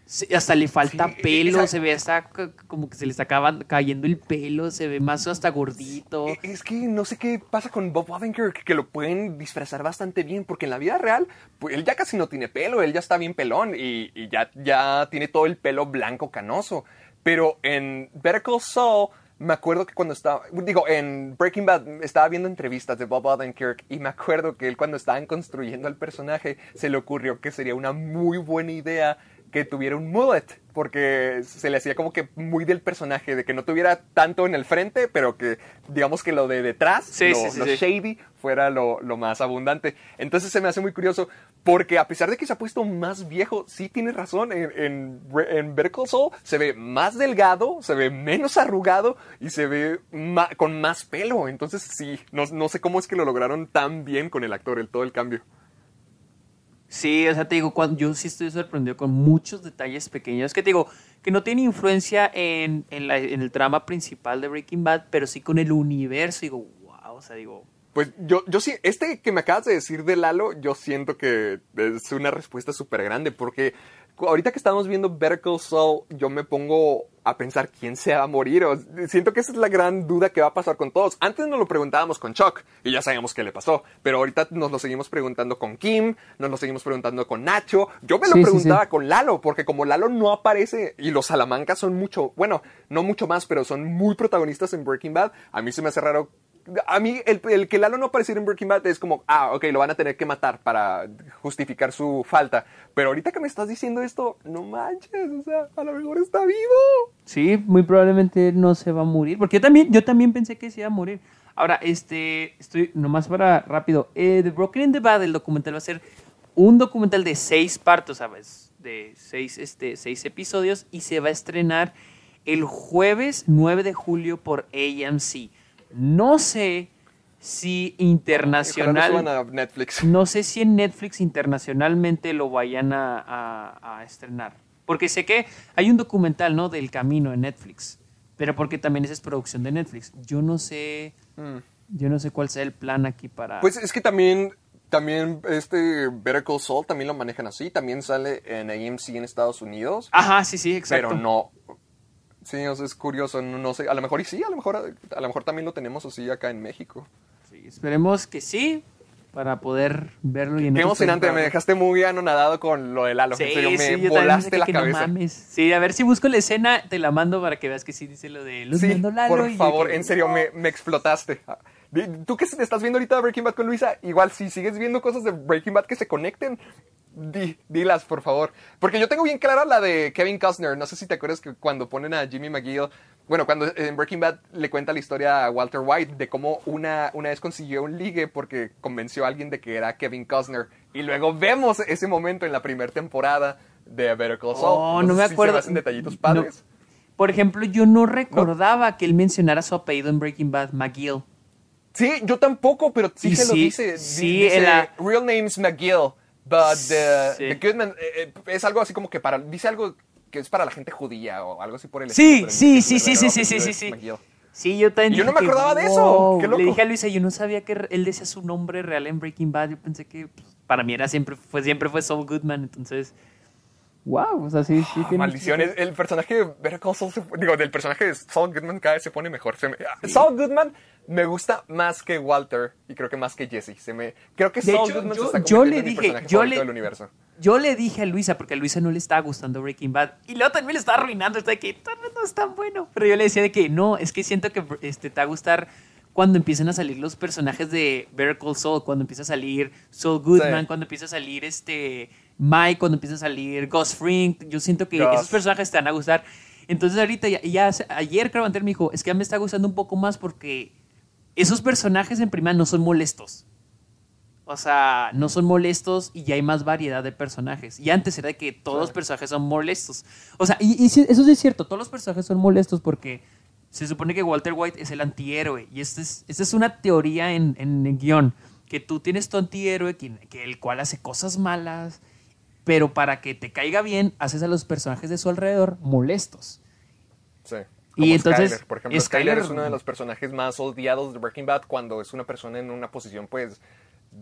Se- hasta le falta Sí, pelo, esa- se ve hasta como que se le está cayendo el pelo, se ve más hasta gordito. Eh, Es que no sé qué pasa con Bob Odenkirk, que lo pueden disfrazar bastante bien, porque en la vida real, pues él ya casi no tiene pelo, él ya está bien pelón y, y ya, ya tiene todo el pelo blanco canoso. Pero en Better Call Saul, me acuerdo que cuando estaba, digo, en Breaking Bad estaba viendo entrevistas de Bob Odenkirk y me acuerdo que él cuando estaban construyendo al personaje se le ocurrió que sería una muy buena idea que tuviera un mullet, porque se le hacía como que muy del personaje, de que no tuviera tanto en el frente, pero que digamos que lo de detrás, Sí, lo, sí, sí, lo sí. shady, fuera lo, lo más abundante. Entonces se me hace muy curioso, porque a pesar de que se ha puesto más viejo, sí tienes razón, en, en, Call Saul se ve más delgado, se ve menos arrugado y se ve ma- con más pelo. Entonces sí, no, no sé cómo es que lo lograron tan bien con el actor, el, todo el cambio. Sí, o sea, te digo, cuando, yo sí estoy sorprendido con muchos detalles pequeños que te digo, que no tiene influencia en, en, la- en el trama principal de Breaking Bad, pero sí con el universo. Digo, wow, o sea, digo, Pues yo, yo sí, este que me acabas de decir de Lalo, yo siento que es una respuesta súper grande, porque ahorita que estamos viendo Better Call Saul, yo me pongo a pensar quién se va a morir. o- siento que esa es la gran duda que va a pasar con todos. Antes nos lo preguntábamos con Chuck y ya sabíamos qué le pasó, pero ahorita nos lo seguimos preguntando con Kim, nos lo seguimos preguntando con Nacho. Yo me lo Sí, preguntaba sí. con Lalo, porque como Lalo no aparece y los Salamancas son mucho, bueno, no mucho más, pero son muy protagonistas en Breaking Bad, a mí se me hace raro A mí, el, el que Lalo no apareciera en Breaking Bad es como, ah, ok, lo van a tener que matar para justificar su falta. Pero ahorita que me estás diciendo esto, no manches, o sea, a lo mejor está vivo. Sí, muy probablemente no se va a morir. Porque yo también, yo también pensé que se iba a morir. Ahora, este, estoy nomás para rápido. Eh, The Broken in the Bad, el documental va a ser un documental de seis partes, ¿sabes? De seis, este, seis episodios y se va a estrenar el jueves 9 de julio por AMC. No sé si internacional. Ojalá no a Netflix. No sé si en Netflix internacionalmente lo vayan a, a- a estrenar. Porque sé que hay un documental, ¿no? Del camino en Netflix. Pero porque también esa es producción de Netflix. Yo no sé. Yo no sé cuál sea el plan aquí para. Pues es que también, también este Better Call Saul también lo manejan así. También sale en AMC en Estados Unidos. Ajá, sí, sí, exacto. Pero no. Sí, o sea, es curioso, no, sé. A lo mejor y sí, a lo mejor, a lo mejor también lo tenemos así acá en México. Sí, esperemos que sí. Para poder verlo y en Qué emocionante, me dejaste muy anonadado con lo de Lalo. Sí, en serio, me sí, yo también volaste la cabeza. No mames. Sí, a ver si busco la escena, te la mando para que veas que sí dice lo de Luz Sí, Lalo por y yo favor, que- en serio, me, me explotaste. Ah, Tú que estás viendo ahorita Breaking Bad con Luisa, igual si sigues viendo cosas de Breaking Bad que se conecten, di, dilas, por favor. Porque yo tengo bien clara la de Kevin Costner. No sé si te acuerdas que cuando ponen a Jimmy McGill, bueno, cuando en Breaking Bad le cuenta la historia a Walter White de cómo una, una vez consiguió un ligue porque convenció a alguien de que era Kevin Costner. Y luego vemos ese momento en la primera temporada de Better Call Saul. Oh, no sé me si acuerdo. detallitos No. padres. Por ejemplo, yo no recordaba que él mencionara su apellido en Breaking Bad, McGill. Sí, yo tampoco, pero sí se lo dice. Di- sí, dice, la- real name's McGill, but the, Sí. the Goodman eh, eh, es algo así como que para, dice algo que es para la gente judía o algo así por el Sí, estilo, sí, sí, que sí, sí, sí, sí, sí, sí. Sí, yo también yo no me que, acordaba de eso, wow. qué loco. Le dije a Luisa, yo no sabía que él decía su nombre real en Breaking Bad. Yo pensé que pues, para mí era siempre fue, siempre fue Saul Goodman. Entonces, wow, o sea, sí, sí. tiene- Maldiciones, el personaje de Better Call Saul, digo, del personaje de Saul Goodman cada vez se pone mejor. Se me- Saul Goodman me gusta más que Walter y creo que más que Jesse. Se me, creo que De Saul hecho, yo- se está yo convirtiendo le dije, yo le- del universo. Yo le dije a Luisa, porque a Luisa no le estaba gustando Breaking Bad, y luego también le estaba arruinando, está de que tal vez no es tan bueno. Pero yo le decía de que no, es que siento que este, te va a gustar cuando empiecen a salir los personajes de Better Call Saul, cuando empieza a salir Saul Goodman, Sí. cuando empieza a salir este Mike, cuando empieza a salir Gus Fring. Yo siento que esos personajes te van a gustar. Entonces ahorita, ya, ayer creo me dijo, es que ya me está gustando un poco más porque esos personajes en primera no son molestos. O sea, no son molestos y ya hay más variedad de personajes. Y antes era de que todos los personajes son molestos. O sea, y, eso sí es cierto, todos los personajes son molestos porque se supone que Walter White es el antihéroe. Y esta es, esta es una teoría en, en el guion, que tú tienes tu antihéroe, que, que el cual hace cosas malas, pero para que te caiga bien, haces a los personajes de su alrededor molestos. Sí. Y Como entonces, Skyler, por ejemplo, Skyler, Skyler- es uno de los personajes más odiados de Breaking Bad cuando es una persona en una posición, pues,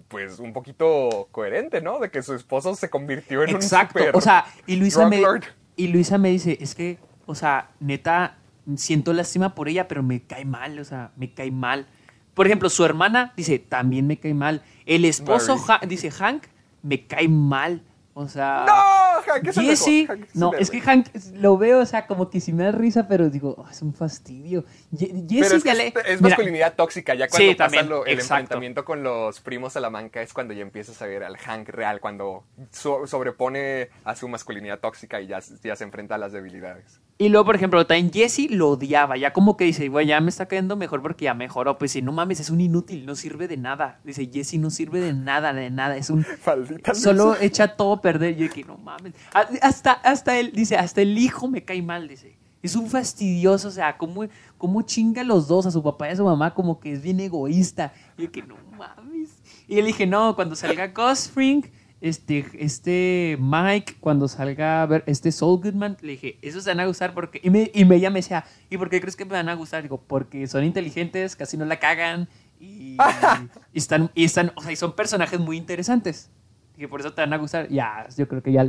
pues un poquito coherente, ¿no? De que su esposo se convirtió en Exacto. un super O sea, y Luisa, me, lord. y Luisa me dice, es que, o sea, neta, siento lástima por ella, pero me cae mal, o sea, me cae mal. Por ejemplo, su hermana dice, también me cae mal. El esposo. Ha- dice, Hank, me cae mal. O sea... ¡No! Hank es el Jesse, mejor, Hank es no, es que. Hank lo veo, o sea, como que sí me da risa, pero digo, "Oh, es un fastidio. Ye- Jesse Pero es, que es, Mira, masculinidad tóxica. Ya cuando Sí, pasa también, lo- el exacto. enfrentamiento con los primos Salamanca es cuando ya empiezas a ver al Hank real, cuando so- sobrepone a su masculinidad tóxica y ya, ya se enfrenta a las debilidades. Y luego, por ejemplo, también Jesse lo odiaba. Ya como que dice, güey, ya me está cayendo mejor porque ya mejoró. Pues si no mames, es un inútil, no sirve de nada. Dice, Jesse no sirve de nada, de nada. Es un. Maldita Solo echa todo a perder. Yo que no mames. Ah, Hasta, hasta él, dice, hasta el hijo me cae mal, dice. Es un fastidioso, o sea, como, como chinga a los dos, a su papá y a su mamá, como que es bien egoísta. Yo que no mames. Y le dije, no, cuando salga Fring, este, este Mike, cuando salga a ver este Saul Goodman, le dije, esos se van a gustar porque. Y, me, y me- ella me decía, ¿y por qué crees que me van a gustar? Digo, porque son inteligentes, casi no la cagan y, y están, y están, o sea, y son personajes muy interesantes. Que por eso te van a gustar. Ya, yo creo que ya,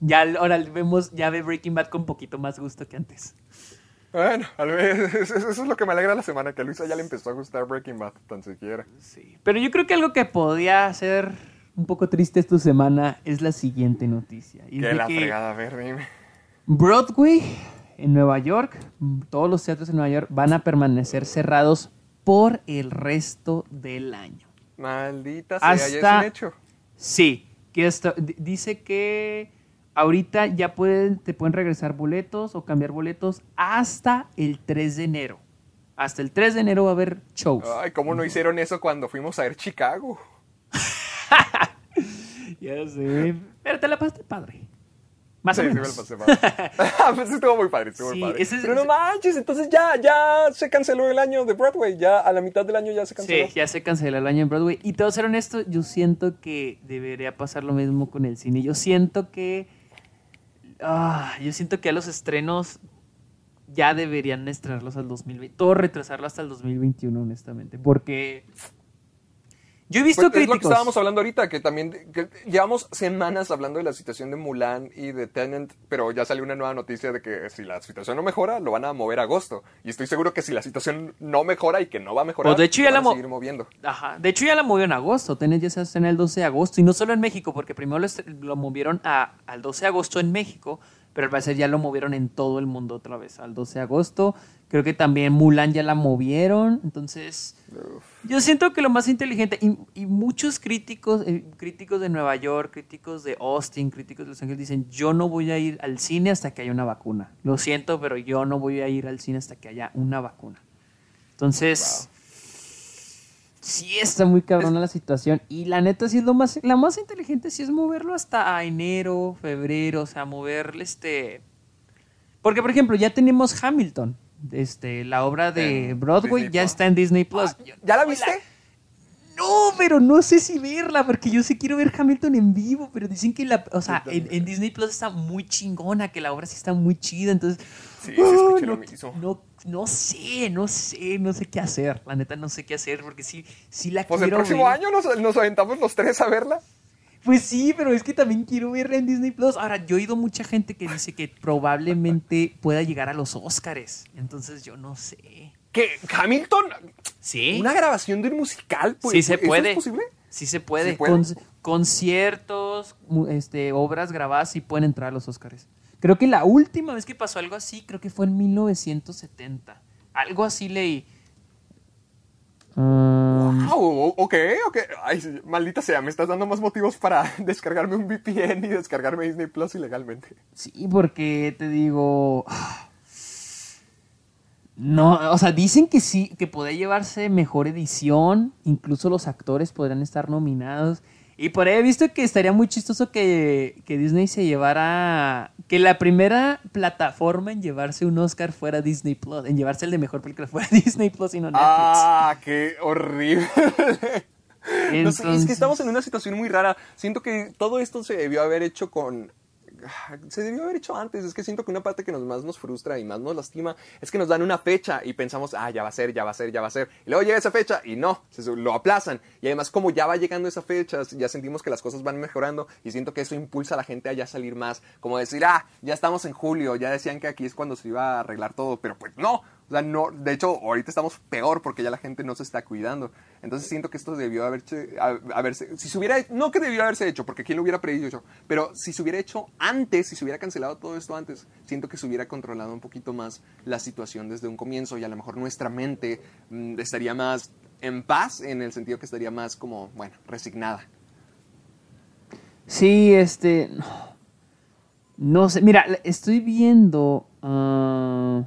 ya ahora vemos, ya ve Breaking Bad con un poquito más gusto que antes. Bueno, al menos eso es lo que me alegra la semana, que a Luisa ya le empezó a gustar Breaking Bad, tan siquiera. Sí. Pero yo creo que algo que podía ser un poco triste esta semana es la siguiente noticia. Y es Que de la que fregada, a ver, dime. Broadway en Nueva York, todos los teatros en Nueva York van a permanecer cerrados por el resto del año. Maldita sea, ya es Hasta- un hecho. Sí, que di- dice que ahorita ya pueden, te pueden regresar boletos o cambiar boletos hasta el 3 de enero. Hasta el 3 de enero va a haber shows. Ay, ¿cómo no hicieron eso cuando fuimos a ver Chicago? Ya sé. Pero te la pasaste padre. Más Sí, o sí me menos. lo pasé padre. Ah, pues estuvo muy padre, estuvo Sí, muy padre. ese Pero no manches, entonces ya, ya se canceló el año de Broadway, ya a la mitad del año ya se canceló. Sí, ya se canceló el año en Broadway. Y te voy a ser honesto, yo siento que debería pasar lo mismo con el cine. Yo siento que. ah, yo siento que a los estrenos ya deberían estrenarlos al 2020. Todo retrasarlo hasta el 2021, honestamente. Porque. Yo he visto Pues es lo que críticos. estábamos hablando ahorita, que también que llevamos semanas hablando de la situación de Mulan y de Tenant, pero ya salió una nueva noticia de que si la situación no mejora, lo van a mover a agosto. Y estoy seguro que si la situación no mejora y que no va a mejorar, Pues de hecho ya lo la van a seguir moviendo. Ajá. De hecho, ya la movió en agosto. Tenet ya se estrena el 12 de agosto. Y no solo en México, porque primero lo, lo movieron a- al 12 de agosto en México, pero al parecer ya lo movieron en todo el mundo otra vez al 12 de agosto. Creo que también Mulan ya la movieron. Entonces, yo siento que lo más inteligente, y, y muchos críticos, eh, críticos de Nueva York, críticos de Austin, críticos de Los Ángeles, dicen, yo no voy a ir al cine hasta que haya una vacuna. Lo siento, pero yo no voy a ir al cine hasta que haya una vacuna. Entonces, sí está muy cabrona la situación. Y la neta, sí es lo más, la más inteligente, sí es moverlo hasta a enero, febrero, o sea, moverle este... Porque, por ejemplo, ya tenemos Hamilton. Este, la obra de En Broadway Disney ya Plus. está en Disney Plus. ¿Ya la viste? No, pero no sé si verla, porque yo sí quiero ver Hamilton en vivo, pero dicen que la, o sea, en, Disney Plus está muy chingona, que la obra sí está muy chida, entonces... Sí, ah, lo no, mismo. no, no sé, no sé, no sé qué hacer, la neta no sé qué hacer, porque sí, sí la Pues el quiero próximo ver. año nos, nos aventamos los tres a verla. Pues sí, pero es que también quiero verla en Disney Plus. Ahora, yo he oído mucha gente que dice que probablemente pueda llegar a los Oscars, entonces yo no sé. ¿Qué? ¿Hamilton? ¿Sí? ¿Una grabación de un musical? Pues, sí se ¿eso puede. es posible? Sí se puede. ¿Sí puede? Con- conciertos, este, obras grabadas sí pueden entrar a los Oscars. Creo que la última vez que pasó algo así, creo que fue en 1970. Algo así leí. Um, Wow, ok, ok. Ay, maldita sea, me estás dando más motivos para descargarme un VPN y descargarme Disney Plus ilegalmente. Sí, porque te digo. No, o sea, dicen que sí, que podría llevarse mejor edición. Incluso los actores podrían estar nominados. Y por ahí he visto que estaría muy chistoso que, que Disney se llevara. Que la primera plataforma en llevarse un Oscar fuera Disney Plus. En llevarse el de mejor película fuera Disney Plus y no Netflix. Ah, qué horrible. No sé, es Entonces- que estamos en una situación muy rara. Siento que todo esto se debió haber hecho con... Se debió haber hecho antes. Es que siento que una parte que nos más nos frustra y más nos lastima es que nos dan una fecha y pensamos, ah, ya va a ser, ya va a ser, ya va a ser. Y luego llega esa fecha y no, se lo aplazan. Y además, como ya va llegando esa fecha, ya sentimos que las cosas van mejorando y siento que eso impulsa a la gente a ya salir más. Como decir, ah, ya estamos en julio, ya decían que aquí es cuando se iba a arreglar todo, pero pues no. O sea, no, de hecho, ahorita estamos peor porque ya la gente no se está cuidando. Entonces siento que esto debió haberse, ha- haberse, si se hubiera, no que debió haberse hecho, porque quién lo hubiera predicho, pero si se hubiera hecho antes, si se hubiera cancelado todo esto antes, siento que se hubiera controlado un poquito más la situación desde un comienzo y a lo mejor nuestra mente mm, estaría más en paz, en el sentido que estaría más como, bueno, resignada. Sí, este. No, sé. Mira, estoy viendo. ah,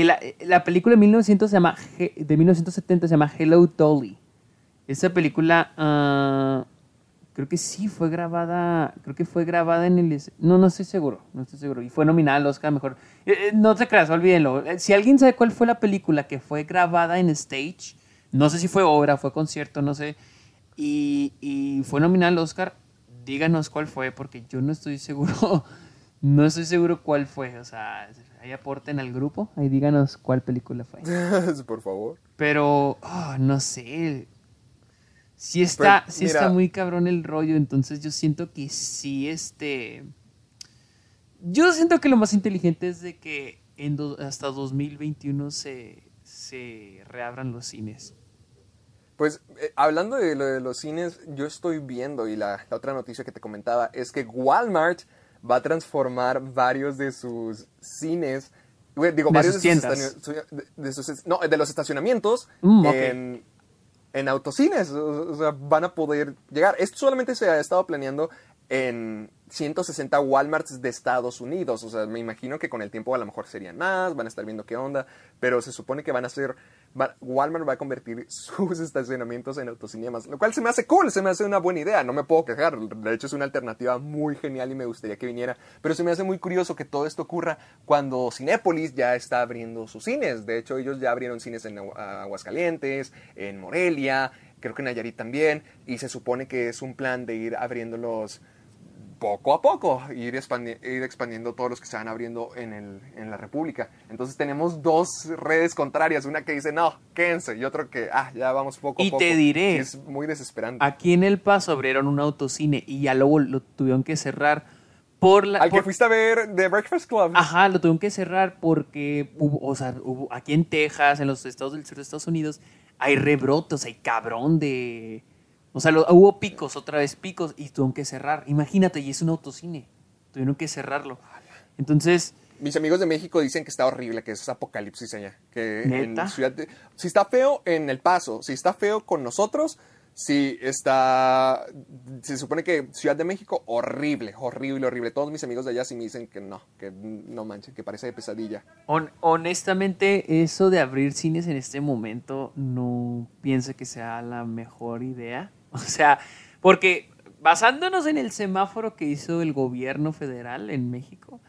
que la, la película de, 1900 se llama, He- de 1970 se llama Hello Dolly. Esa película. ah, creo que sí fue grabada. Creo que fue grabada en el. No, no estoy seguro. No estoy seguro. Y fue nominada al Oscar mejor. Eh, eh, no te creas, olvídenlo. Eh, Si alguien sabe cuál fue la película que fue grabada en stage. No sé si fue obra, fue concierto, no sé y, y fue nominada al Oscar, díganos cuál fue, porque yo no estoy seguro, no estoy seguro cuál fue, o sea, ahí aporten al grupo, ahí díganos cuál película fue. Por favor. Pero, ah, no sé, sí está, sí mira. está muy cabrón el rollo, entonces yo siento que sí, este, yo siento que lo más inteligente es de que en do- hasta 2021 se, se reabran los cines. Pues eh, hablando de lo de los cines, yo estoy viendo y la, la otra noticia que te comentaba es que Walmart va a transformar varios de sus cines Digo, De varios sus de, sus tiendas. estacio- de- de sus- no, de los estacionamientos Mm, en, en autocines. O, o sea, van a poder llegar. Esto solamente se ha estado planeando en 160 Walmarts de Estados Unidos. O sea, me imagino que con el tiempo a lo mejor serían más, van a estar viendo qué onda, pero se supone que van a ser... Walmart va a convertir sus estacionamientos en autocinemas, lo cual se me hace cool, se me hace una buena idea, no me puedo quejar. De hecho, es una alternativa muy genial y me gustaría que viniera. Pero se me hace muy curioso que todo esto ocurra cuando Cinépolis ya está abriendo sus cines. De hecho, ellos ya abrieron cines en Agu- Aguascalientes, en Morelia, creo que en Nayarit también, y se supone que es un plan de ir abriéndolos poco a poco, ir, expandi- ir expandiendo todos los que se van abriendo en, el, en la República. Entonces tenemos dos redes contrarias, una que dice, no, quédense, y otro que, ah, ya vamos poco a Y poco. te diré, Sí, es muy desesperante. Aquí en El Paso abrieron un autocine y ya luego lo tuvieron que cerrar por la... Al que fuiste a ver The Breakfast Club. Ajá, lo tuvieron que cerrar porque hubo, o sea, hubo, aquí en Texas, en los estados del sur de Estados Unidos, hay rebrotos, hay cabrón de... O sea, lo- hubo picos, otra vez picos, y tuvieron que cerrar. Imagínate, y es un autocine. Tuvieron que cerrarlo. Entonces, Mis amigos de México dicen que está horrible, que es apocalipsis allá. Que ¿Neta? en Ciudad de- si está feo en El Paso, si está feo con nosotros, si está... Se supone que Ciudad de México, horrible, horrible, horrible. Todos mis amigos de allá sí me dicen que no, que no manchen, que parece de pesadilla. hon- honestamente, eso de abrir cines en este momento no pienso que sea la mejor idea. O sea, porque basándonos en el semáforo que hizo el gobierno federal en México,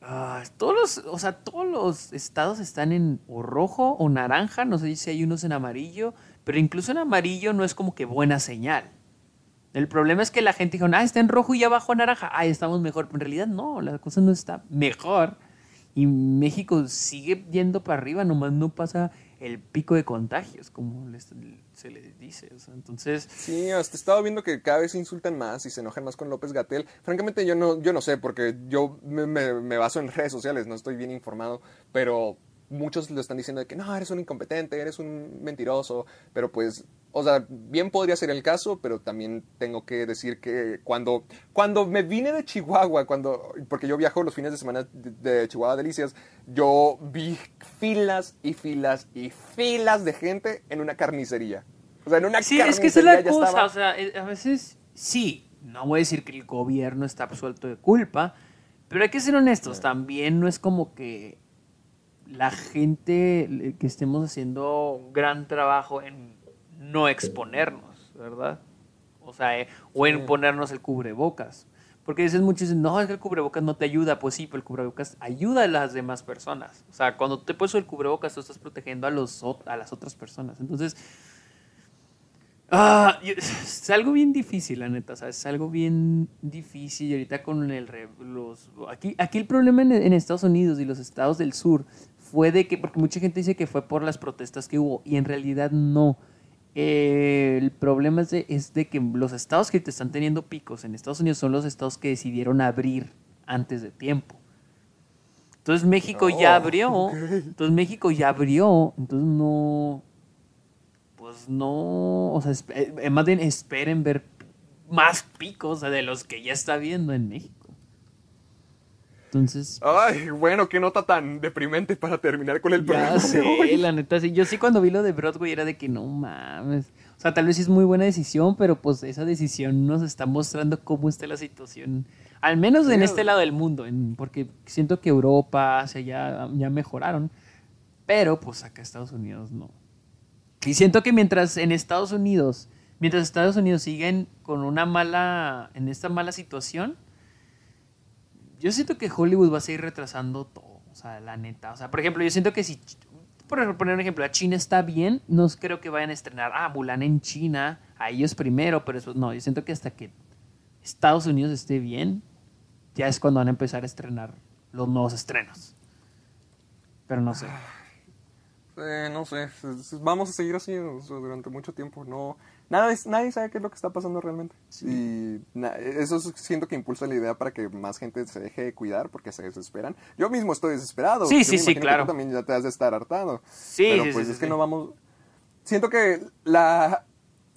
ah, todos los, o sea, todos los estados están en o rojo o naranja, no sé si hay unos en amarillo, pero incluso en amarillo no es como que buena señal. El problema es que la gente dijo, ah, está en rojo y ya bajó a naranja, ah, estamos mejor. En realidad no, la cosa no está mejor. Y México sigue yendo para arriba, nomás no pasa el pico de contagios, como les- se le dice. entonces, Sí, hasta he estado viendo que cada vez se insultan más y se enojan más con López Gatel. Francamente, yo no, yo no sé, porque yo me, me- me baso en redes sociales, no estoy bien informado, pero muchos lo están diciendo de que no, eres un incompetente, eres un mentiroso, pero pues, o sea, bien podría ser el caso, pero también tengo que decir que cuando, cuando me vine de Chihuahua, cuando, porque yo viajo los fines de semana de, de Chihuahua Delicias, yo vi filas y filas y filas de gente en una carnicería. O sea, en una sí, carnicería es que esa es la cosa. estaba- O sea, eh, a veces sí, no voy a decir que el gobierno está absuelto de culpa, pero hay que ser honestos. También no es como que la gente eh, que estemos haciendo un gran trabajo en no exponernos, ¿verdad? O sea, eh, o en ponernos el cubrebocas. Porque dicen muchos, dicen, no, es que el cubrebocas no te ayuda. Pues sí, pero el cubrebocas ayuda a las demás personas. O sea, cuando te pones el cubrebocas, tú estás protegiendo a, los, a las otras personas. Entonces, Ah, es algo bien difícil, la neta, ¿sabes? Es algo bien difícil. Y ahorita con el los aquí, aquí el problema en, en Estados Unidos y los estados del sur fue de que, porque mucha gente dice que fue por las protestas que hubo, y en realidad no. Eh, el problema es de, es de que los estados que te están teniendo picos en Estados Unidos son los estados que decidieron abrir antes de tiempo. Entonces México ya Oh, abrió, entonces México ya abrió, entonces no, pues no, o sea, eh, más bien esperen ver más picos de los que ya está viendo en México. Entonces, Ay, bueno, qué nota tan deprimente para terminar con el ya programa. de sé, hoy. la neta, sí. Yo sí cuando vi lo de Broadway era de que no mames. O sea, tal vez sí es muy buena decisión, pero pues esa decisión nos está mostrando cómo está la situación. Al menos en este lado del mundo, en- porque siento que Europa, Asia ya, ya mejoraron, pero pues acá Estados Unidos no. Y siento que mientras en Estados Unidos, mientras Estados Unidos siguen con una mala, en esta mala situación, yo siento que Hollywood va a seguir retrasando todo. O sea, la neta. O sea, por ejemplo, yo siento que si, por poner un ejemplo, a China está bien, no creo que vayan a estrenar, ah, Mulan en China, a ellos primero, pero eso, no, yo siento que hasta que Estados Unidos esté bien, ya es cuando van a empezar a estrenar los nuevos estrenos. Pero no sé. Eh, no sé, vamos a seguir así o sea, durante mucho tiempo. No, nada, nadie sabe qué es lo que está pasando realmente. Y na- eso es- siento que impulsa la idea para que más gente se deje de cuidar porque se desesperan. Yo mismo estoy desesperado. Sí, Yo sí, sí, claro. Tú también ya te has de estar hartado. Sí, Pero sí, pues sí, es sí, que sí. no vamos. Siento que la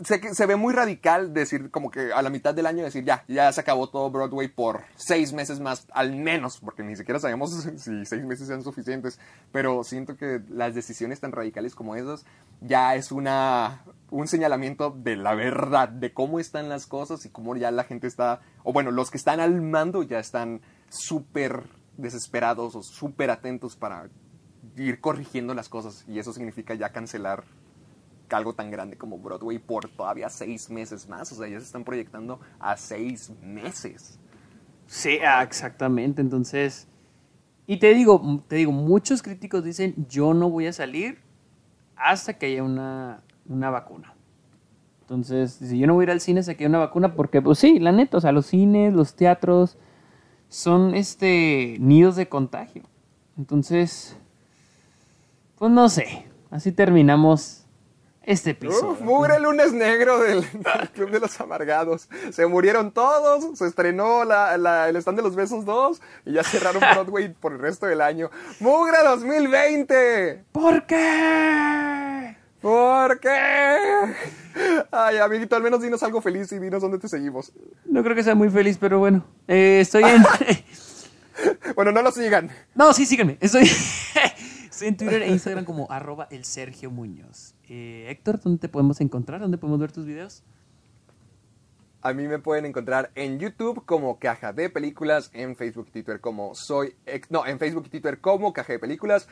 sé que se ve muy radical decir como que a la mitad del año decir ya, ya se acabó todo Broadway por seis meses más, al menos, porque ni siquiera sabemos si seis meses sean suficientes, pero siento que las decisiones tan radicales como esas ya es una, un señalamiento de la verdad, de cómo están las cosas y cómo ya la gente está, o bueno, los que están al mando ya están súper desesperados o súper atentos para ir corrigiendo las cosas y eso significa ya cancelar algo tan grande como Broadway por todavía seis meses más. O sea, ya se están proyectando a seis meses. Sí, ah, exactamente. Entonces, y te digo, te digo, muchos críticos dicen, yo no voy a salir hasta que haya una, una vacuna. Entonces, si yo no voy a ir al cine hasta que haya una vacuna, porque, pues sí, la neta, o sea, los cines, los teatros, son este nidos de contagio. Entonces, pues no sé, así terminamos este episodio. Uf, mugre lunes negro del, del Club de los Amargados. Se murieron todos, se estrenó la, la- el stand de los besos 2 y ya cerraron Broadway por el resto del año. ¡Mugre 2020! ¿Por qué? ¿Por qué? Ay, amiguito, al menos dinos algo feliz y dinos dónde te seguimos. No creo que sea muy feliz, pero bueno. Eh, estoy en... Bueno, no lo sigan. no, sí, síganme. Estoy... estoy en Twitter e Instagram como arroba el Sergio Muñoz. Eh, Héctor, ¿dónde te podemos encontrar? ¿Dónde podemos ver tus videos? A mí me pueden encontrar en YouTube como Caja de Películas, en Facebook y Twitter como soy... No, en Facebook y Twitter como Caja de Películas.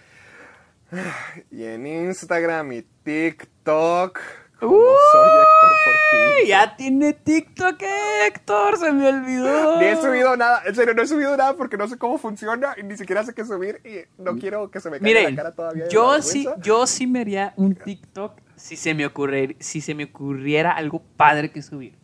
Y en Instagram y TikTok como soy Héctor Portillo. Ya tiene TikTok, Héctor, se me olvidó. Ni he subido nada, en serio, no he subido nada porque no sé cómo funciona y ni siquiera sé qué subir y no quiero que se me caiga Miren, la cara todavía. yo sí, yo sí me haría un TikTok si se me ocurrir, si se me ocurriera algo padre que subir.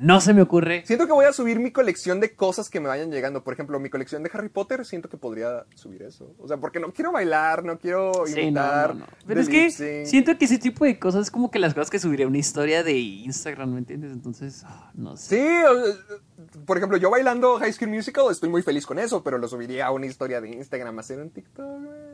No se me ocurre. Siento que voy a subir mi colección de cosas que me vayan llegando. Por ejemplo, mi colección de Harry Potter, siento que podría subir eso. O sea, porque no quiero bailar, no quiero Sí, no, imitar. no, no. Pero es que sync. siento que ese tipo de cosas es como que las cosas que subiría una historia de Instagram, ¿me entiendes? Entonces, ah, no sé. Sí, por ejemplo, yo bailando High School Musical estoy muy feliz con eso, pero lo subiría a una historia de Instagram, hacer un TikTok. güey,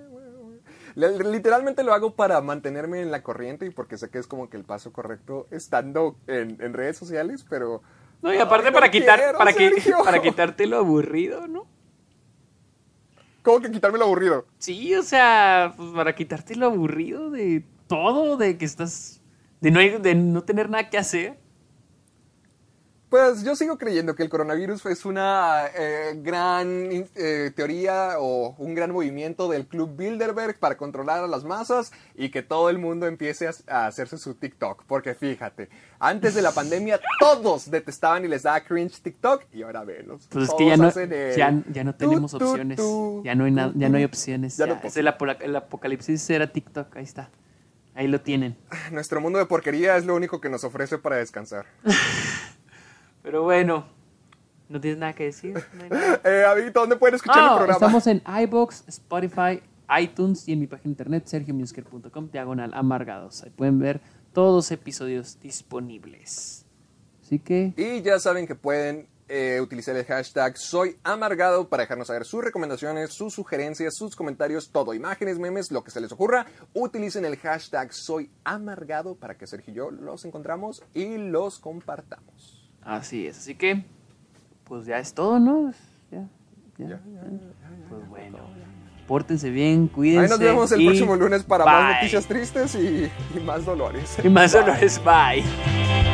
Literalmente lo hago para mantenerme en la corriente y porque sé que es como que el paso correcto estando en, en redes sociales, pero... No, y aparte no para quitar, quiero, para, que, para quitarte lo aburrido, ¿no? ¿Cómo que quitarme lo aburrido? Sí, o sea, pues para quitarte lo aburrido de todo, de que estás, de no, de no tener nada que hacer. Pues yo sigo creyendo que el coronavirus es una eh, gran eh, teoría o un gran movimiento del Club Bilderberg para controlar a las masas y que todo el mundo empiece a, a hacerse su TikTok. Porque fíjate, antes de la pandemia todos detestaban y les daba cringe TikTok y ahora velos. Pues es que ya no, el ya, ya no tenemos tu, opciones. tu, ya no hay tu, ya no hay opciones. Ya no es el, apola- el apocalipsis era TikTok, ahí está. Ahí lo tienen. Nuestro mundo de porquería es lo único que nos ofrece para descansar. Pero bueno, ¿no tienes nada que decir? Eh, amiguito, ¿dónde pueden escuchar Ah, el programa? estamos en iBox, Spotify, iTunes y en mi página de internet sergiomusker.com diagonal amargados. Ahí pueden ver todos los episodios disponibles. Así que Y ya saben que pueden eh, utilizar el hashtag Soy Amargado para dejarnos saber sus recomendaciones, sus sugerencias, sus comentarios, todo, imágenes, memes, lo que se les ocurra. Utilicen el hashtag Soy Amargado para que Sergio y yo los encontramos y los compartamos. Así es. Así que, pues ya es todo, ¿no? Ya, ya, Ya, ya. Pues bueno, pórtense bien, cuídense. Ahí nos vemos el próximo lunes para bye. más noticias tristes y, y más dolores. Y más Bye. dolores, bye.